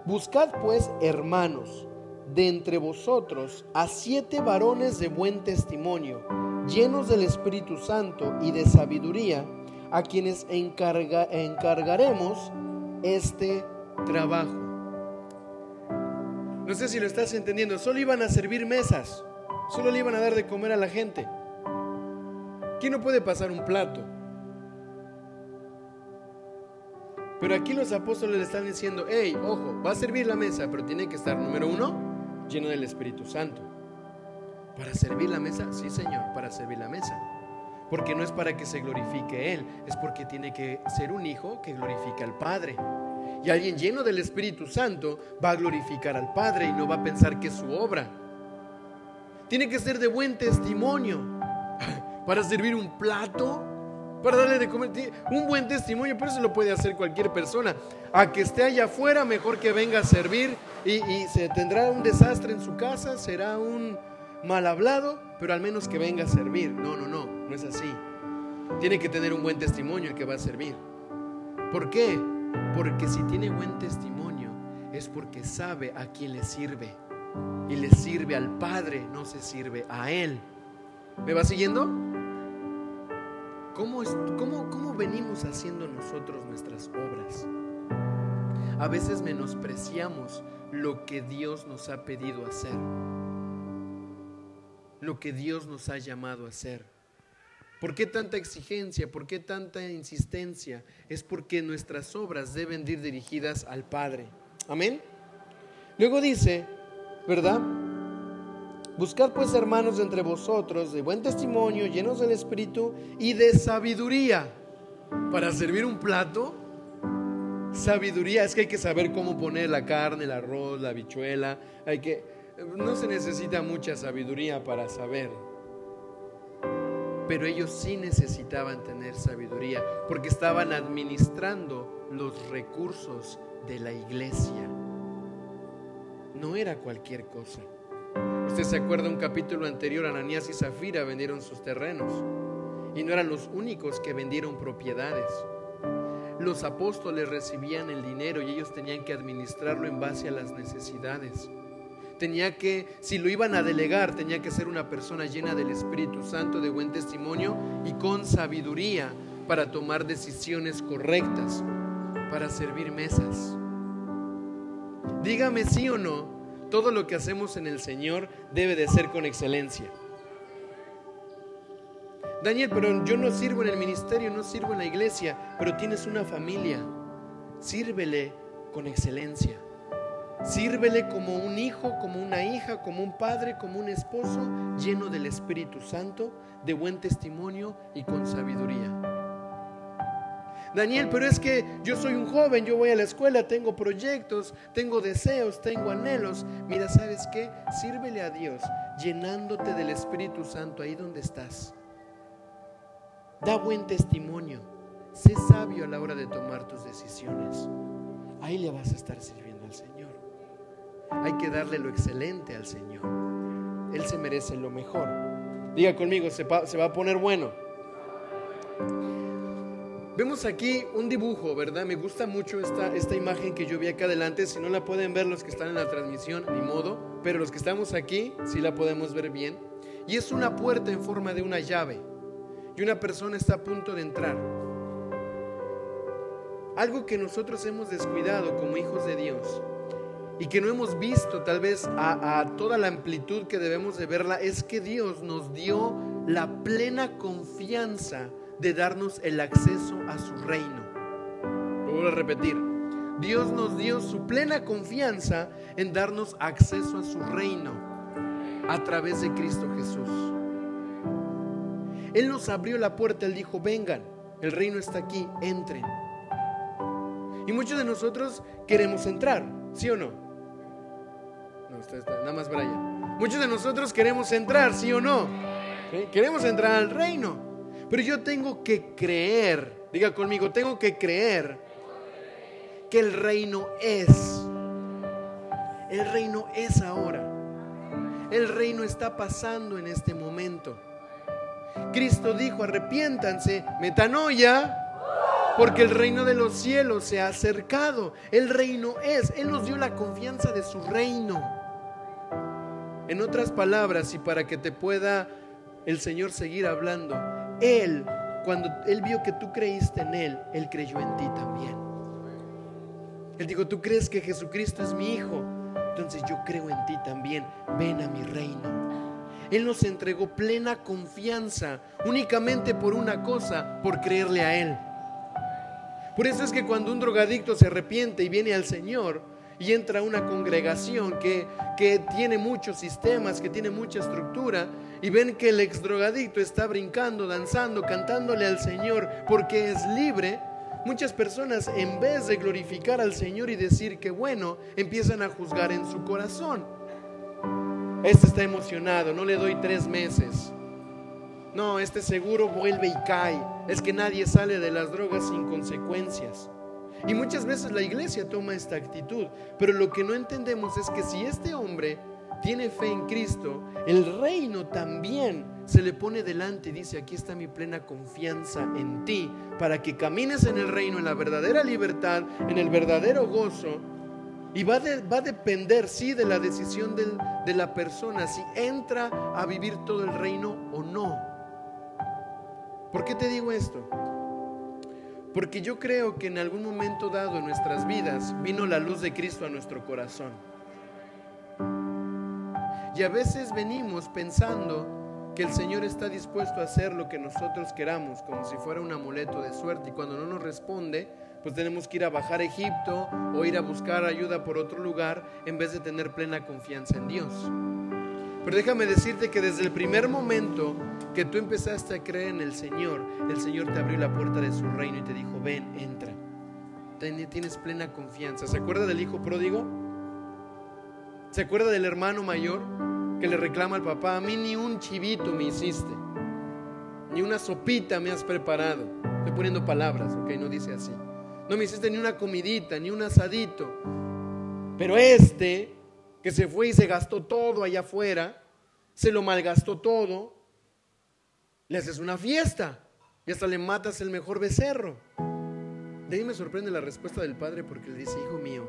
Buscad pues, hermanos, de entre vosotros a siete varones de buen testimonio, llenos del Espíritu Santo y de sabiduría, a quienes encargaremos este trabajo. No sé si lo estás entendiendo, solo iban a servir mesas, solo le iban a dar de comer a la gente. ¿Quién no puede pasar un plato? Pero aquí los apóstoles le están diciendo, hey, ojo, va a servir la mesa, pero tiene que estar, número uno, lleno del Espíritu Santo. ¿Para servir la mesa? Sí, Señor, para servir la mesa. Porque no es para que se glorifique Él, es porque tiene que ser un hijo que glorifique al Padre. Y alguien lleno del Espíritu Santo va a glorificar al Padre y no va a pensar que es su obra. Tiene que ser de buen testimonio para servir un plato, para darle de comer. Un buen testimonio, pero eso lo puede hacer cualquier persona. A que esté allá afuera, mejor que venga a servir y, se tendrá un desastre en su casa, será un mal hablado, pero al menos que venga a servir. No, no, no, no es así. Tiene que tener un buen testimonio el que va a servir. ¿Por qué? Porque si tiene buen testimonio es porque sabe a quién le sirve. Y le sirve al Padre, no se sirve a Él. ¿Me va siguiendo? ¿Cómo, ¿Cómo, venimos haciendo nosotros nuestras obras? A veces menospreciamos lo que Dios nos ha pedido hacer, lo que Dios nos ha llamado a hacer. ¿Por qué tanta exigencia? ¿Por qué tanta insistencia? Es porque nuestras obras deben ir dirigidas al Padre. Amén. Luego dice, ¿verdad? Buscad pues hermanos entre vosotros de buen testimonio, llenos del Espíritu y de sabiduría. Para servir un plato, sabiduría es que hay que saber cómo poner la carne, el arroz, la bichuela. Hay que, no se necesita mucha sabiduría para saber. Pero ellos sí necesitaban tener sabiduría porque estaban administrando los recursos de la iglesia. No era cualquier cosa. Usted se acuerda un capítulo anterior, Ananías y Zafira vendieron sus terrenos y no eran los únicos que vendieron propiedades. Los apóstoles recibían el dinero y ellos tenían que administrarlo en base a las necesidades. Tenía que, si lo iban a delegar, tenía que ser una persona llena del Espíritu Santo, de buen testimonio y con sabiduría para tomar decisiones correctas, para servir mesas. Dígame sí o no, todo lo que hacemos en el Señor debe de ser con excelencia. Daniel, pero yo no sirvo en el ministerio, no sirvo en la iglesia, pero tienes una familia. Sírvele con excelencia. Sírvele como un hijo, como una hija, como un padre, como un esposo, lleno del Espíritu Santo, de buen testimonio y con sabiduría. Daniel, pero es que yo soy un joven, yo voy a la escuela, tengo proyectos, tengo deseos, tengo anhelos. Mira, ¿sabes qué? Sírvele a Dios llenándote del Espíritu Santo ahí donde estás. Da buen testimonio. Sé sabio a la hora de tomar tus decisiones. Ahí le vas a estar sirviendo al Señor. Hay que darle lo excelente al Señor. Él se merece lo mejor. Diga conmigo, se va, se va a poner bueno. Vemos aquí un dibujo, ¿verdad? Me gusta mucho esta, esta imagen que yo vi acá adelante. Si no la pueden ver los que están en la transmisión, ni modo. Pero los que estamos aquí, sí la podemos ver bien. Y es una puerta en forma de una llave. Y una persona está a punto de entrar. Algo que nosotros hemos descuidado como hijos de Dios y que no hemos visto tal vez a, a, toda la amplitud que debemos de verla es que Dios nos dio la plena confianza de darnos el acceso a su reino. Lo vuelvo a repetir. Dios nos dio su plena confianza en darnos acceso a su reino a través de Cristo Jesús. Él nos abrió la puerta, Él dijo, vengan, el reino está aquí, entren. Y muchos de nosotros queremos entrar, ¿sí o no? No, usted está, nada más Brian. Muchos de nosotros queremos entrar, ¿sí o no? Queremos entrar al reino. Pero yo tengo que creer, diga conmigo, tengo que creer que el reino es. El reino es ahora. El reino está pasando en este momento. Cristo dijo, arrepiéntanse, metanoia, porque el reino de los cielos se ha acercado. El reino es. Él nos dio la confianza de su reino. En otras palabras, y para que te pueda el Señor seguir hablando, Él, cuando Él vio que tú creíste en Él, Él creyó en ti también. Él dijo, tú crees que Jesucristo es mi Hijo, entonces yo creo en ti también. Ven a mi reino. Él nos entregó plena confianza únicamente por una cosa, por creerle a Él. Por eso es que cuando un drogadicto se arrepiente y viene al Señor y entra una congregación que, que tiene muchos sistemas, que tiene mucha estructura, y ven que el ex drogadicto está brincando, danzando, cantándole al Señor porque es libre, muchas personas en vez de glorificar al Señor y decir que bueno, empiezan a juzgar en su corazón. Este está emocionado, no le doy tres meses. No, este seguro vuelve y cae. Es que nadie sale de las drogas sin consecuencias. Y muchas veces la iglesia toma esta actitud. Pero lo que no entendemos es que si este hombre tiene fe en Cristo, el reino también se le pone delante y dice, aquí está mi plena confianza en ti, para que camines en el reino, en la verdadera libertad, en el verdadero gozo. Y va, va a depender, sí, de la decisión de la persona, si entra a vivir todo el reino o no. ¿Por qué te digo esto? Porque yo creo que en algún momento dado en nuestras vidas vino la luz de Cristo a nuestro corazón. Y a veces venimos pensando que el Señor está dispuesto a hacer lo que nosotros queramos, como si fuera un amuleto de suerte. Y cuando no nos responde, pues tenemos que ir a bajar a Egipto o ir a buscar ayuda por otro lugar en vez de tener plena confianza en Dios. Pero déjame decirte que desde el primer momento que tú empezaste a creer en el Señor, el Señor te abrió la puerta de su reino y te dijo, ven, entra. Tienes plena confianza. ¿Se acuerda del hijo pródigo? ¿Se acuerda del hermano mayor que le reclama al papá? A mí ni un chivito me hiciste, ni una sopita me has preparado. Estoy poniendo palabras, ok, no dice así. No me hiciste ni una comidita, ni un asadito. Pero este, que se fue y se gastó todo allá afuera, se lo malgastó todo, le haces una fiesta y hasta le matas el mejor becerro. De ahí me sorprende la respuesta del padre porque le dice, hijo mío,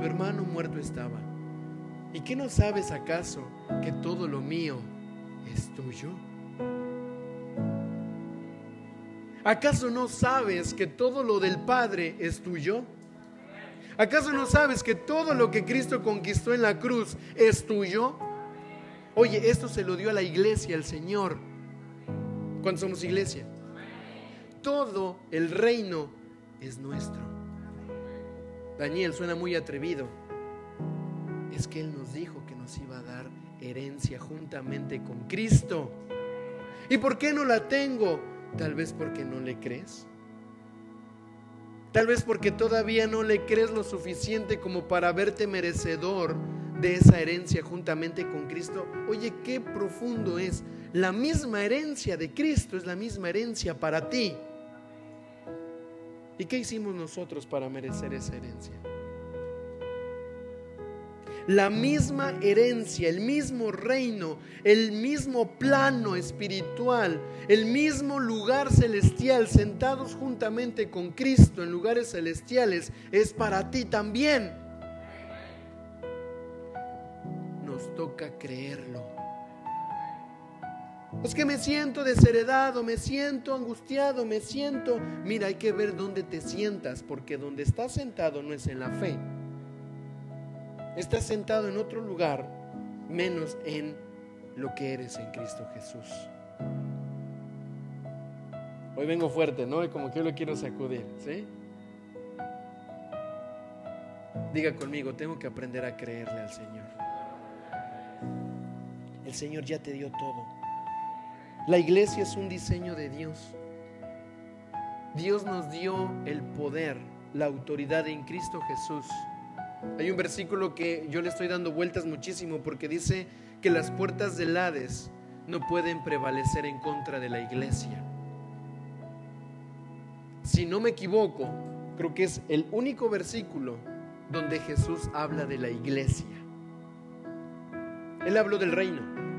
tu hermano muerto estaba. ¿Y qué no sabes acaso que todo lo mío es tuyo? ¿Acaso no sabes que todo lo del Padre es tuyo? ¿Acaso no sabes que todo lo que Cristo conquistó en la cruz es tuyo? Oye, esto se lo dio a la iglesia, el Señor. ¿Cuándo somos iglesia? Todo el reino es nuestro. Daniel suena muy atrevido. Es que Él nos dijo que nos iba a dar herencia juntamente con Cristo. ¿Y por qué no la tengo? Tal vez porque no le crees. Tal vez porque todavía no le crees lo suficiente como para verte merecedor de esa herencia juntamente con Cristo. Oye, qué profundo es. La misma herencia de Cristo es la misma herencia para ti. ¿Y qué hicimos nosotros para merecer esa herencia? la misma herencia, el mismo reino, el mismo plano espiritual, el mismo lugar celestial, sentados juntamente con Cristo en lugares celestiales, es para ti también. Nos toca creerlo. Es que me siento desheredado, me siento angustiado, me siento... Mira, hay que ver dónde te sientas, porque donde estás sentado no es en la fe Estás sentado en otro lugar menos en lo que eres en Cristo Jesús. Hoy vengo fuerte, ¿no? Como que yo lo quiero sacudir, ¿sí? Diga conmigo, tengo que aprender a creerle al Señor. El Señor ya te dio todo. La iglesia es un diseño de Dios. Dios nos dio el poder, la autoridad en Cristo Jesús hay un versículo que yo le estoy dando vueltas muchísimo porque dice que las puertas del Hades no pueden prevalecer en contra de la iglesia. Si no me equivoco, creo que es el único versículo donde Jesús habla de la iglesia. Él habló del reino.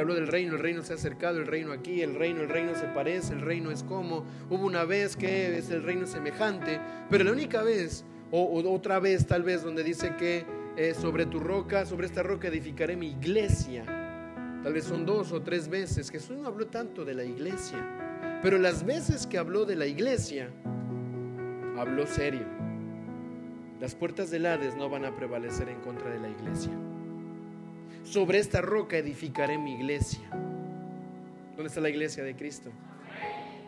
Habló del reino, el reino se ha acercado, el reino aquí, el reino, el reino se parece, el reino es como. Hubo una vez que es el reino semejante, pero la única vez o, otra vez tal vez donde dice que eh, sobre tu roca, sobre esta roca edificaré mi iglesia. Tal vez son dos o tres veces. Jesús no habló tanto de la iglesia. Pero las veces que habló de la iglesia, habló serio. Las puertas del Hades no van a prevalecer en contra de la iglesia. Sobre esta roca edificaré mi iglesia. ¿Dónde está la iglesia de Cristo?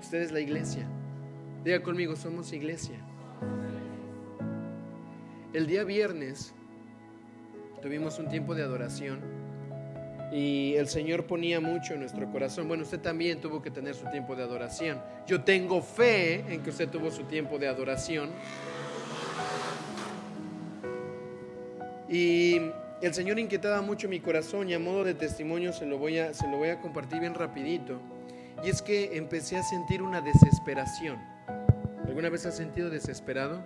Usted es la iglesia. Diga conmigo, somos iglesia. El día viernes tuvimos un tiempo de adoración y el Señor ponía mucho en nuestro corazón. Bueno, usted también tuvo que tener su tiempo de adoración. Yo tengo fe en que usted tuvo su tiempo de adoración. Y el Señor inquietaba mucho mi corazón y a modo de testimonio se lo voy a, compartir bien rapidito. Y es que empecé a sentir una desesperación. ¿Alguna vez ha sentido desesperado?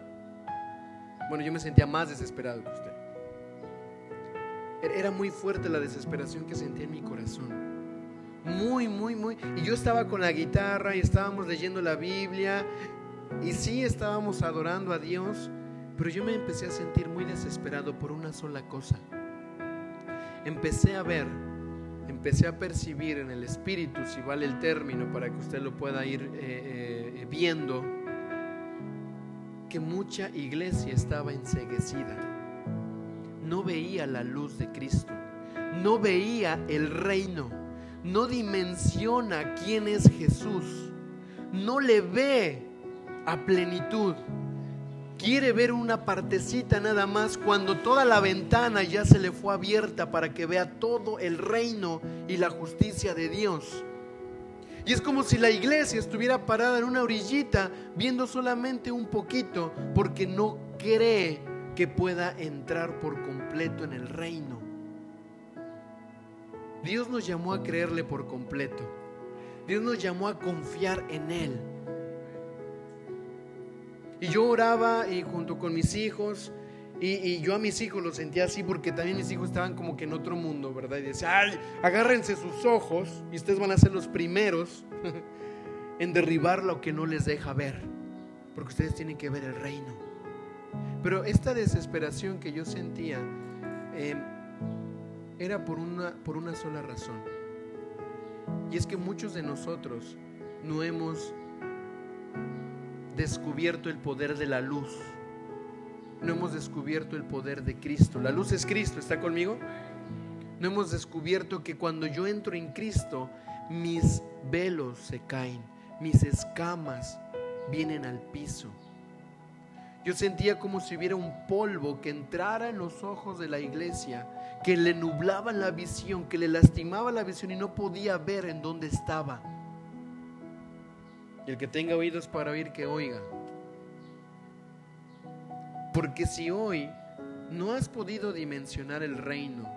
Bueno, yo me sentía más desesperado que usted. Era muy fuerte la desesperación que sentía en mi corazón. Muy, muy, muy. Y yo estaba con la guitarra y estábamos leyendo la Biblia y sí estábamos adorando a Dios, pero yo me empecé a sentir muy desesperado por una sola cosa. Empecé a ver, empecé a percibir en el espíritu, si vale el término para que usted lo pueda ir eh, eh, viendo, mucha iglesia estaba enseguecida. No veía la luz de Cristo. No veía el reino. No dimensiona quién es Jesús. No le ve a plenitud. Quiere ver una partecita nada más cuando toda la ventana ya se le fue abierta para que vea todo el reino y la justicia de Dios. Y es como si la iglesia estuviera parada en una orillita viendo solamente un poquito porque no cree que pueda entrar por completo en el reino. Dios nos llamó a creerle por completo. Dios nos llamó a confiar en Él. Y yo oraba y junto con mis hijos y, yo a mis hijos los sentía así porque también mis hijos estaban como que en otro mundo, ¿verdad? Y decía, ay, agárrense sus ojos y ustedes van a ser los primeros en derribar lo que no les deja ver, porque ustedes tienen que ver el reino. Pero esta desesperación que yo sentía em, era por una, por una sola razón. Y es que muchos de nosotros no hemos descubierto el poder de la luz. No hemos descubierto el poder de Cristo. La luz es Cristo, ¿está conmigo? No hemos descubierto que cuando yo entro en Cristo, mis velos se caen, mis escamas vienen al piso. Yo sentía como si hubiera un polvo que entrara en los ojos de la iglesia, que le nublaba la visión, que le lastimaba la visión y no podía ver en dónde estaba. Y el que tenga oídos para oír, que oiga. Porque si hoy no has podido dimensionar el reino,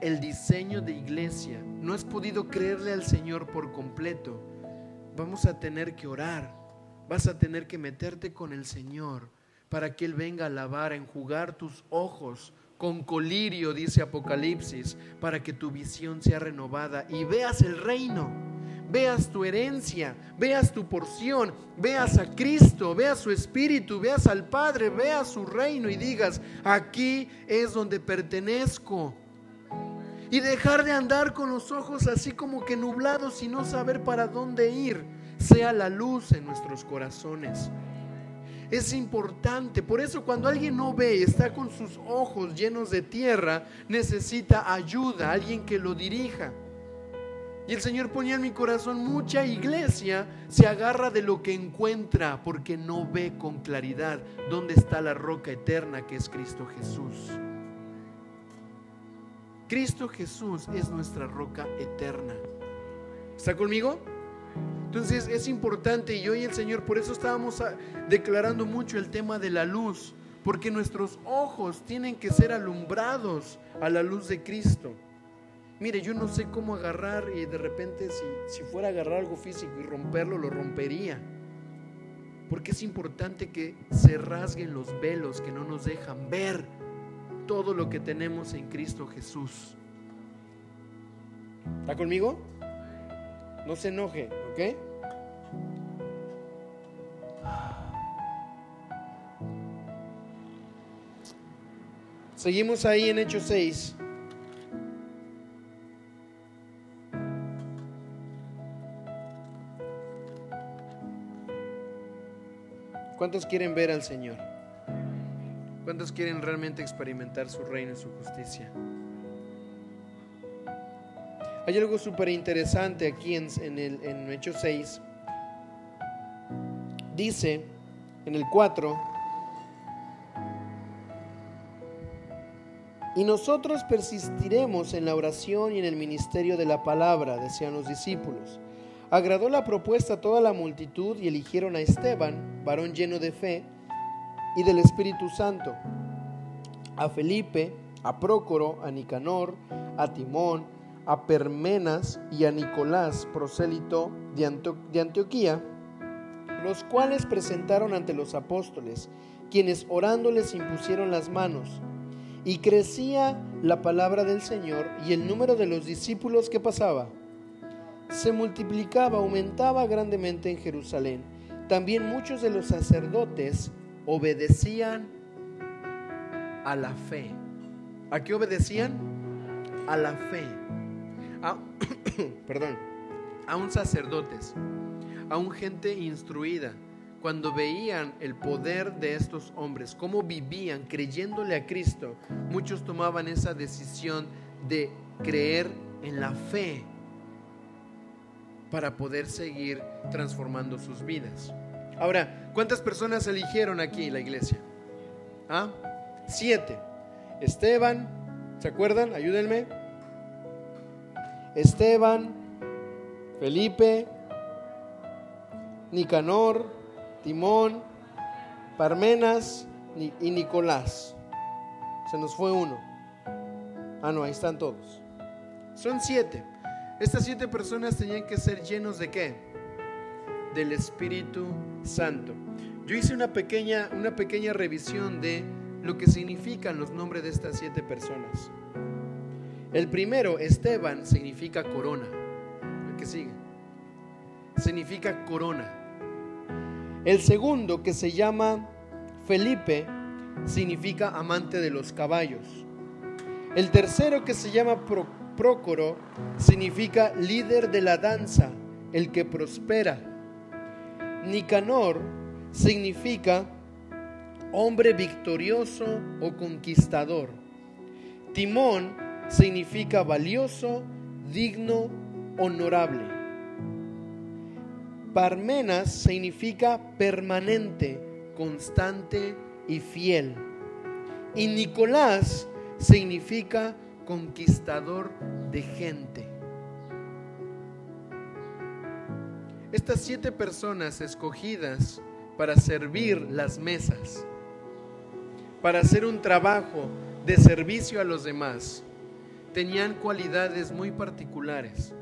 el diseño de iglesia, no has podido creerle al Señor por completo, vamos a tener que orar, vas a tener que meterte con el Señor para que Él venga a lavar, a enjugar tus ojos con colirio, dice Apocalipsis, para que tu visión sea renovada y veas el reino, veas tu herencia, veas tu porción, veas a Cristo, veas su Espíritu, veas al Padre, veas su reino y digas, aquí es donde pertenezco. Y dejar de andar con los ojos así como que nublados y no saber para dónde ir, sea la luz en nuestros corazones es importante. Por eso cuando alguien no ve, está con sus ojos llenos de tierra, necesita ayuda, alguien que lo dirija. Y el Señor ponía en mi corazón, mucha iglesia se agarra de lo que encuentra porque no ve con claridad dónde está la roca eterna que es Cristo Jesús. Cristo Jesús es nuestra roca eterna. ¿Está conmigo? Entonces es importante y hoy el Señor, por eso estábamos declarando mucho el tema de la luz, porque nuestros ojos tienen que ser alumbrados a la luz de Cristo. Mire, yo no sé cómo agarrar y de repente si, si fuera a agarrar algo físico y romperlo, lo rompería. Porque es importante que se rasguen los velos que no nos dejan ver todo lo que tenemos en Cristo Jesús. ¿Está conmigo? No se enoje, ¿ok? Seguimos ahí en Hechos 6. ¿Cuántos quieren ver al Señor? ¿Cuántos quieren realmente experimentar su reino y su justicia? Hay algo súper interesante aquí en, el, en Hechos 6. Dice en el 4, Y nosotros persistiremos en la oración y en el ministerio de la palabra, decían los discípulos. Agradó la propuesta a toda la multitud y eligieron a Esteban, varón lleno de fe y del Espíritu Santo, a Felipe, a Prócoro, a Nicanor, a Timón, a Permenas y a Nicolás, prosélito de, Antioquía, los cuales presentaron ante los apóstoles, quienes orando les impusieron las manos. Y crecía la palabra del Señor y el número de los discípulos que pasaba se multiplicaba, aumentaba grandemente en Jerusalén. También muchos de los sacerdotes obedecían a la fe. ¿A qué obedecían? A la fe. perdón, a un sacerdotes, a un gente instruida, cuando veían el poder de estos hombres, cómo vivían creyéndole a Cristo, muchos tomaban esa decisión de creer en la fe para poder seguir transformando sus vidas. Ahora, ¿cuántas personas eligieron aquí la iglesia? ¿Ah? Siete. Esteban, ¿se acuerdan? Ayúdenme. Esteban, Felipe, Nicanor, Timón, Parmenas y Nicolás. Se nos fue uno. Ah, no, ahí están todos. Son siete. Estas siete personas tenían que ser llenos de qué? Del Espíritu Santo. Yo hice una pequeña, una pequeña revisión de lo que significan los nombres de estas siete personas. El primero, Esteban, significa corona. El que sigue. Significa corona. El segundo, que se llama Felipe, significa amante de los caballos. El tercero, que se llama Prócoro, significa líder de la danza, el que prospera. Nicanor significa hombre victorioso o conquistador. Timón significa valioso, digno, honorable. Parmenas significa permanente, constante y fiel. Y Nicolás significa conquistador de gente. Estas siete personas escogidas para servir las mesas, para hacer un trabajo de servicio a los demás, tenían cualidades muy particulares.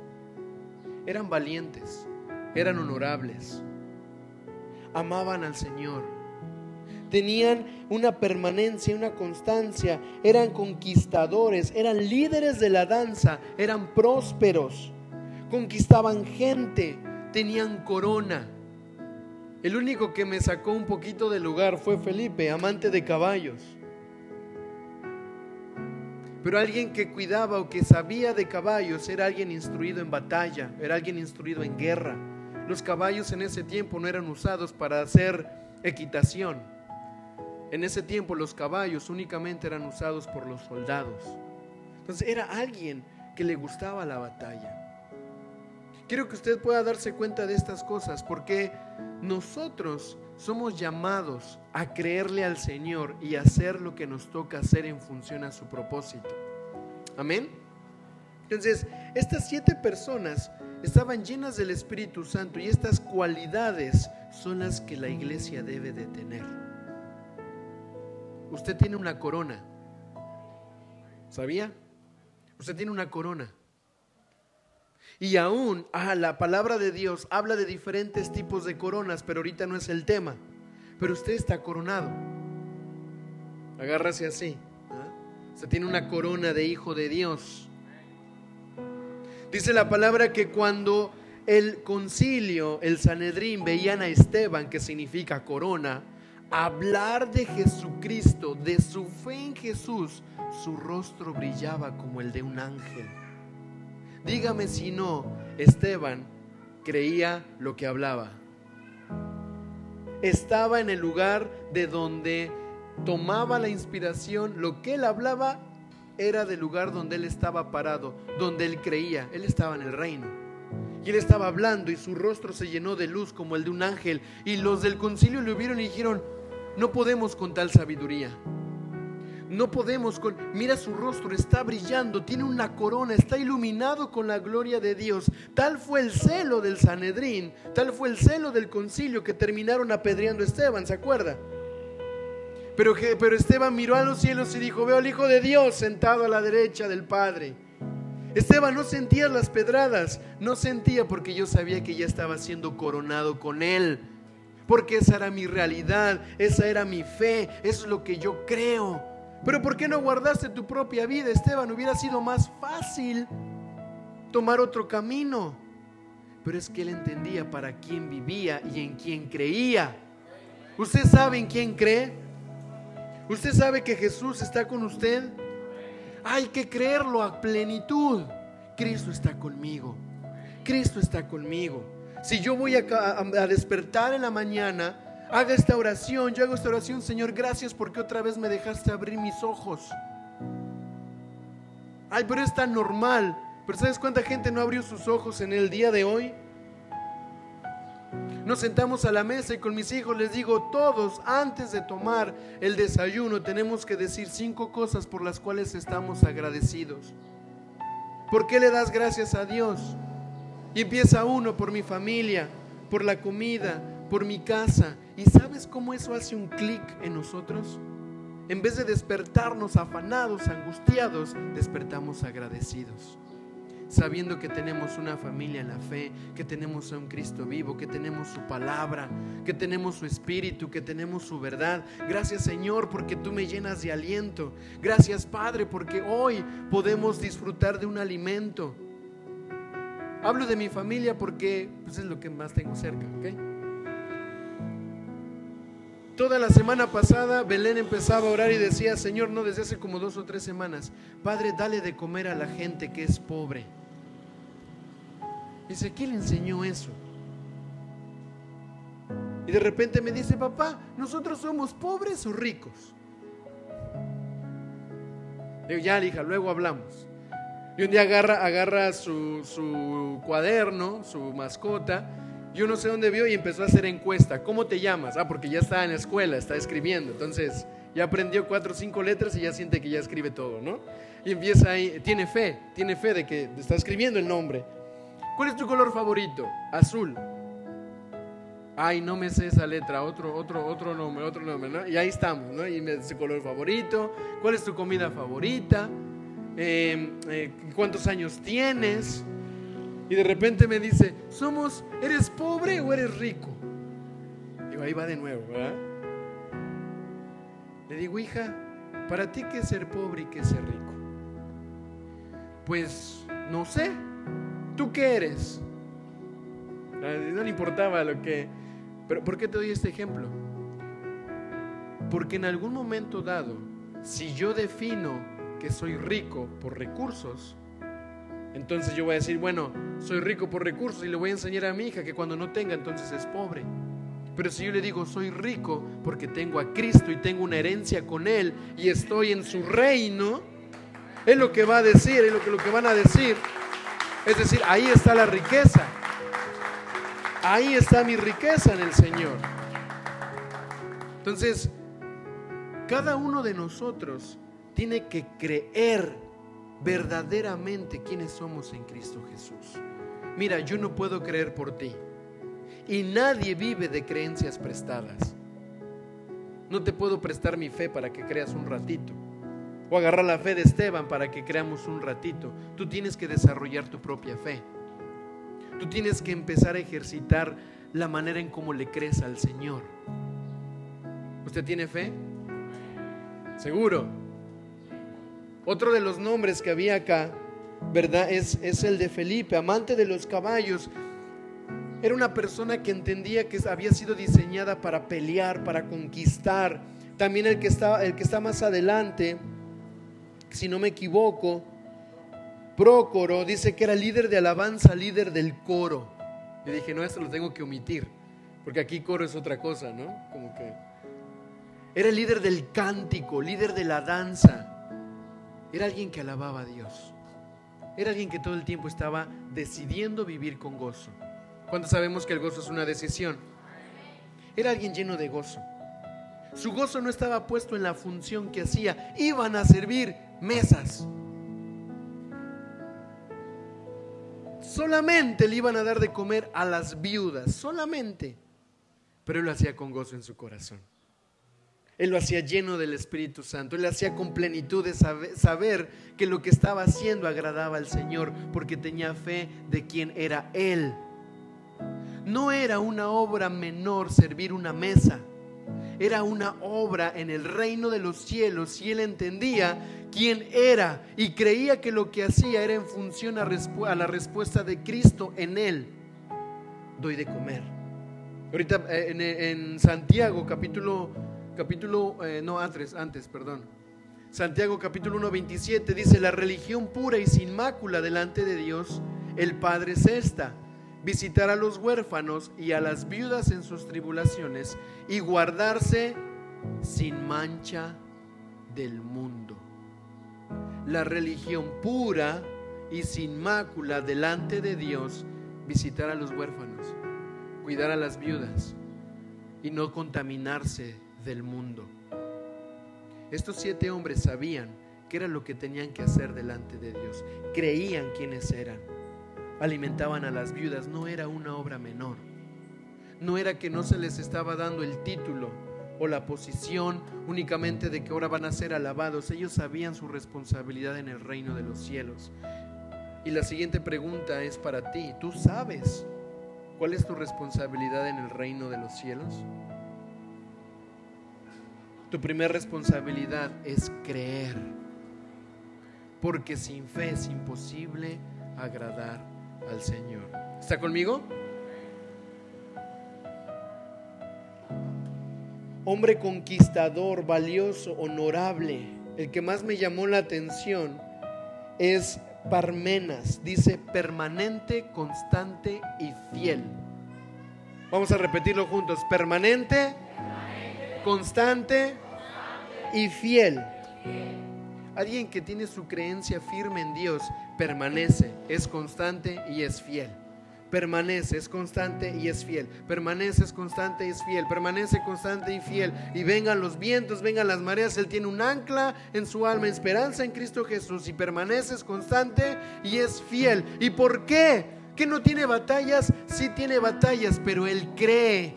Eran valientes, eran honorables, amaban al Señor, tenían una permanencia, una constancia, eran conquistadores, eran líderes de la danza, eran prósperos, conquistaban gente, tenían corona. El único que me sacó un poquito del lugar fue Felipe, amante de caballos. Pero alguien que cuidaba o que sabía de caballos era alguien instruido en batalla, era alguien instruido en guerra. Los caballos en ese tiempo no eran usados para hacer equitación. En ese tiempo los caballos únicamente eran usados por los soldados. Entonces era alguien que le gustaba la batalla. Quiero que usted pueda darse cuenta de estas cosas porque nosotros somos llamados a creerle al Señor y hacer lo que nos toca hacer en función a su propósito. Amén. Entonces, estas siete personas estaban llenas del Espíritu Santo y estas cualidades son las que la iglesia debe de tener. Usted tiene una corona. ¿Sabía? Usted tiene una corona. Y aún, ah, la palabra de Dios habla de diferentes tipos de coronas, pero ahorita no es el tema. Pero usted está coronado. Agárrase así. ¿ah? Usted tiene una corona de hijo de Dios. Dice la palabra que cuando el concilio, el Sanedrín, veían a Esteban, que significa corona, hablar de Jesucristo, de su fe en Jesús, su rostro brillaba como el de un ángel. Dígame si no, Esteban creía lo que hablaba. Estaba en el lugar de donde tomaba la inspiración, lo que él hablaba era del lugar donde él estaba parado, donde él creía, él estaba en el reino. Y él estaba hablando y su rostro se llenó de luz como el de un ángel. Y los del concilio le vieron y dijeron, no podemos con tal sabiduría. No podemos con... Mira su rostro, está brillando, tiene una corona, está iluminado con la gloria de Dios. Tal fue el celo del Sanedrín, tal fue el celo del concilio que terminaron apedreando a Esteban, ¿se acuerda? Pero, pero Esteban miró a los cielos y dijo, veo al Hijo de Dios sentado a la derecha del Padre. Esteban no sentía las pedradas, no sentía porque yo sabía que ya estaba siendo coronado con él. Porque esa era mi realidad, esa era mi fe, eso es lo que yo creo. Pero ¿por qué no guardaste tu propia vida, Esteban? Hubiera sido más fácil tomar otro camino. Pero es que él entendía para quién vivía y en quién creía. ¿Usted sabe en quién cree? ¿Usted sabe que Jesús está con usted? Hay que creerlo a plenitud. Cristo está conmigo. Cristo está conmigo. Si yo voy a, despertar en la mañana haga esta oración, yo hago esta oración, Señor, gracias porque otra vez me dejaste abrir mis ojos. Ay, pero es tan normal. Pero ¿sabes cuánta gente no abrió sus ojos en el día de hoy? Nos sentamos a la mesa y con mis hijos les digo, todos antes de tomar el desayuno tenemos que decir cinco cosas por las cuales estamos agradecidos. ¿Por qué le das gracias a Dios? Y empieza uno por mi familia, por la comida, por mi casa. ¿Y sabes cómo eso hace un clic en nosotros? En vez de despertarnos afanados, angustiados, despertamos agradecidos. Sabiendo que tenemos una familia en la fe, que tenemos a un Cristo vivo, que tenemos su palabra, que tenemos su espíritu, que tenemos su verdad. Gracias Señor porque tú me llenas de aliento. Gracias Padre porque hoy podemos disfrutar de un alimento. Hablo de mi familia porque pues, es lo que más tengo cerca, ¿ok? Toda la semana pasada Belén empezaba a orar y decía, Señor, no desde hace como dos o tres semanas, Padre, dale de comer a la gente que es pobre. Dice, ¿quién le enseñó eso? Y de repente me dice, papá, ¿nosotros somos pobres o ricos? Digo, ya, hija, luego hablamos. Y un día agarra, agarra su, su cuaderno, su mascota, yo no sé dónde vio y empezó a hacer encuesta. ¿Cómo te llamas? Ah, porque ya está en la escuela, está escribiendo. Entonces ya aprendió cuatro o cinco letras y ya siente que ya escribe todo, ¿no? Y empieza ahí, tiene fe, tiene fe de que está escribiendo el nombre. ¿Cuál es tu color favorito? Azul. Ay, no me sé esa letra, otro, otro, otro nombre, otro nombre, ¿no? Y ahí estamos, ¿no? Y me dice color favorito, ¿cuál es tu comida favorita? Em, eh, ¿Cuántos años tienes? Y de repente me dice, somos, ¿eres pobre o eres rico? Digo, ahí va de nuevo, ¿verdad? Le digo, hija, ¿para ti qué es ser pobre y qué es ser rico? Pues no sé, ¿tú qué eres? No le importaba lo que... Pero ¿por qué te doy este ejemplo? Porque en algún momento dado, si yo defino que soy rico por recursos, entonces yo voy a decir, bueno, soy rico por recursos y le voy a enseñar a mi hija que cuando no tenga entonces es pobre. Pero si yo le digo, soy rico porque tengo a Cristo y tengo una herencia con Él y estoy en su reino, es lo que va a decir, es lo que, lo que van a decir. Es decir, ahí está la riqueza. Ahí está mi riqueza en el Señor. Entonces, cada uno de nosotros tiene que creer verdaderamente quiénes somos en Cristo Jesús. Mira, yo no puedo creer por ti. Y nadie vive de creencias prestadas. No te puedo prestar mi fe para que creas un ratito. O agarrar la fe de Esteban para que creamos un ratito. Tú tienes que desarrollar tu propia fe. Tú tienes que empezar a ejercitar la manera en cómo le crees al Señor. ¿Usted tiene fe? Seguro. Otro de los nombres que había acá, ¿verdad? Es, el de Felipe, amante de los caballos. Era una persona que entendía que había sido diseñada para pelear, para conquistar. También el que está, el que está más adelante, si no me equivoco, Prócoro dice que era líder de alabanza, líder del coro. Yo dije, no, esto lo tengo que omitir, porque aquí coro es otra cosa, ¿no? Como que era el líder del cántico, líder de la danza. Era alguien que alababa a Dios. Era alguien que todo el tiempo estaba decidiendo vivir con gozo. Cuando sabemos que el gozo es una decisión? Era alguien lleno de gozo. Su gozo no estaba puesto en la función que hacía. Iban a servir mesas. Solamente le iban a dar de comer a las viudas, solamente. Pero él lo hacía con gozo en su corazón. Él lo hacía lleno del Espíritu Santo. Él lo hacía con plenitud de saber, que lo que estaba haciendo agradaba al Señor porque tenía fe de quién era Él. No era una obra menor servir una mesa. Era una obra en el reino de los cielos y él entendía quién era y creía que lo que hacía era en función a, la respuesta de Cristo en él. Doy de comer. Ahorita eh, en Santiago capítulo capítulo, eh, no, antes, antes, perdón. Santiago capítulo 1, 27 dice, la religión pura y sin mácula delante de Dios, el Padre es esta, visitar a los huérfanos y a las viudas en sus tribulaciones y guardarse sin mancha del mundo. La religión pura y sin mácula delante de Dios, visitar a los huérfanos, cuidar a las viudas y no contaminarse del mundo. Estos siete hombres sabían que era lo que tenían que hacer delante de Dios. Creían quiénes eran. Alimentaban a las viudas. No era una obra menor. No era que no se les estaba dando el título o la posición únicamente de que ahora van a ser alabados. Ellos sabían su responsabilidad en el reino de los cielos. Y la siguiente pregunta es para ti. ¿Tú sabes cuál es tu responsabilidad en el reino de los cielos? Tu primera responsabilidad es creer. Porque sin fe es imposible agradar al Señor. ¿Está conmigo? Hombre conquistador, valioso, honorable. El que más me llamó la atención es Parmenas. Dice permanente, constante y fiel. Vamos a repetirlo juntos. Permanente, constante y fiel. Alguien que tiene su creencia firme en Dios permanece, es constante y es fiel. Permanece, es constante y es fiel. Permanece, es constante y es fiel. Permanece constante y fiel. Y vengan los vientos, vengan las mareas. Él tiene un ancla en su alma, esperanza en Cristo Jesús. Y permanece, es constante y es fiel. ¿Y por qué? ¿Que no tiene batallas? Sí tiene batallas, pero él cree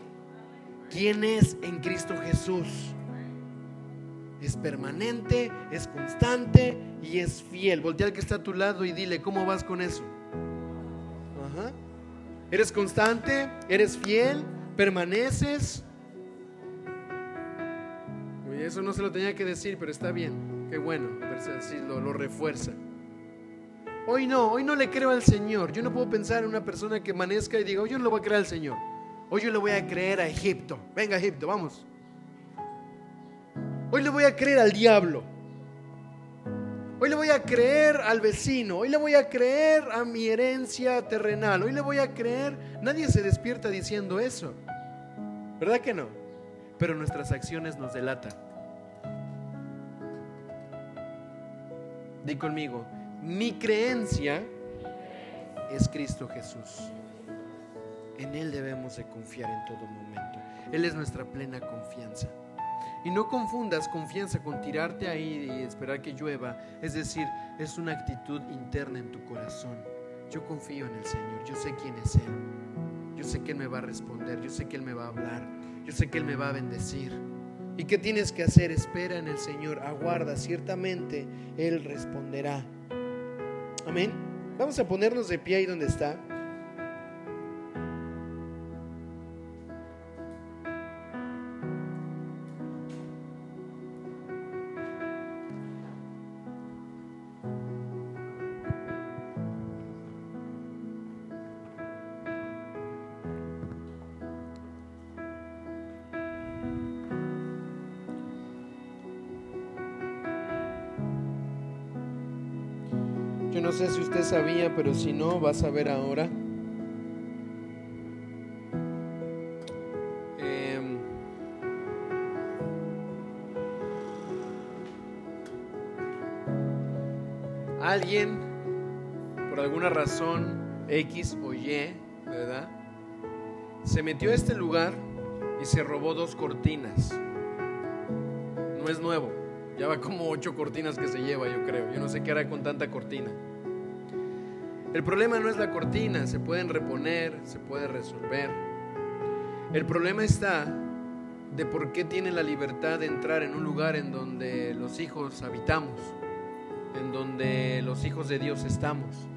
quién es en Cristo Jesús. Es permanente, es constante y es fiel. Voltea al que está a tu lado y dile, ¿cómo vas con eso? Ajá. ¿Eres constante? ¿Eres fiel? ¿Permaneces? Uy, eso no se lo tenía que decir, pero está bien. Qué bueno, así lo, lo refuerza. Hoy no, hoy no le creo al Señor. Yo no puedo pensar en una persona que amanezca y diga, hoy yo no le voy a creer al Señor. Hoy yo le voy a creer a Egipto. Venga, Egipto, vamos. Hoy le voy a creer al diablo. Hoy le voy a creer al vecino, hoy le voy a creer a mi herencia terrenal, hoy le voy a creer. Nadie se despierta diciendo eso. ¿Verdad que no? Pero nuestras acciones nos delatan. Di conmigo, mi creencia es Cristo Jesús. En Él debemos de confiar en todo momento. Él es nuestra plena confianza. Y no confundas confianza con tirarte ahí y esperar que llueva. Es decir, es una actitud interna en tu corazón. Yo confío en el Señor, yo sé quién es Él. Yo sé que Él me va a responder, yo sé que Él me va a hablar, yo sé que Él me va a bendecir. ¿Y qué tienes que hacer? Espera en el Señor, aguarda, ciertamente Él responderá. Amén. Vamos a ponernos de pie ahí donde está. Sé si usted sabía, pero si no, vas a ver ahora. Em, alguien, por alguna razón X o Y, ¿verdad? Se metió a este lugar y se robó dos cortinas. No es nuevo. Ya va como ocho cortinas que se lleva, yo creo. Yo no sé qué hará con tanta cortina. El problema no es la cortina, se pueden reponer, se puede resolver. El problema está de por qué tiene la libertad de entrar en un lugar en donde los hijos habitamos, en donde los hijos de Dios estamos.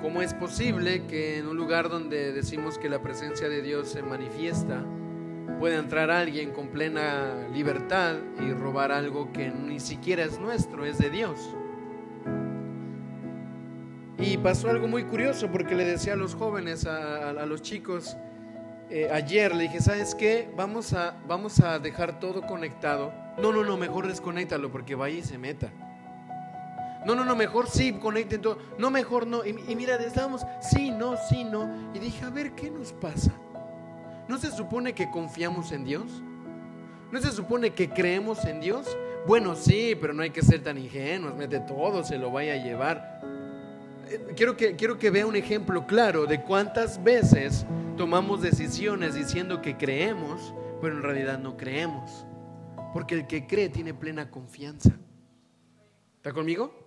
¿Cómo es posible que en un lugar donde decimos que la presencia de Dios se manifiesta, puede entrar alguien con plena libertad y robar algo que ni siquiera es nuestro, es de Dios? Y pasó algo muy curioso porque le decía a los jóvenes, a, los chicos, eh, ayer le dije, ¿sabes qué? Vamos a, vamos a dejar todo conectado. No, no, no, mejor desconéctalo porque vaya y se meta. No, no, no, mejor sí, conecten todo. No, mejor no. Y, y mira, estábamos, sí, no, sí, no. Y dije, a ver, ¿qué nos pasa? ¿No se supone que confiamos en Dios? ¿No se supone que creemos en Dios? Bueno, sí, pero no hay que ser tan ingenuos, mete todo, se lo vaya a llevar. Quiero que, quiero que vea un ejemplo claro de cuántas veces tomamos decisiones diciendo que creemos, pero en realidad no creemos. Porque el que cree tiene plena confianza. ¿Está conmigo?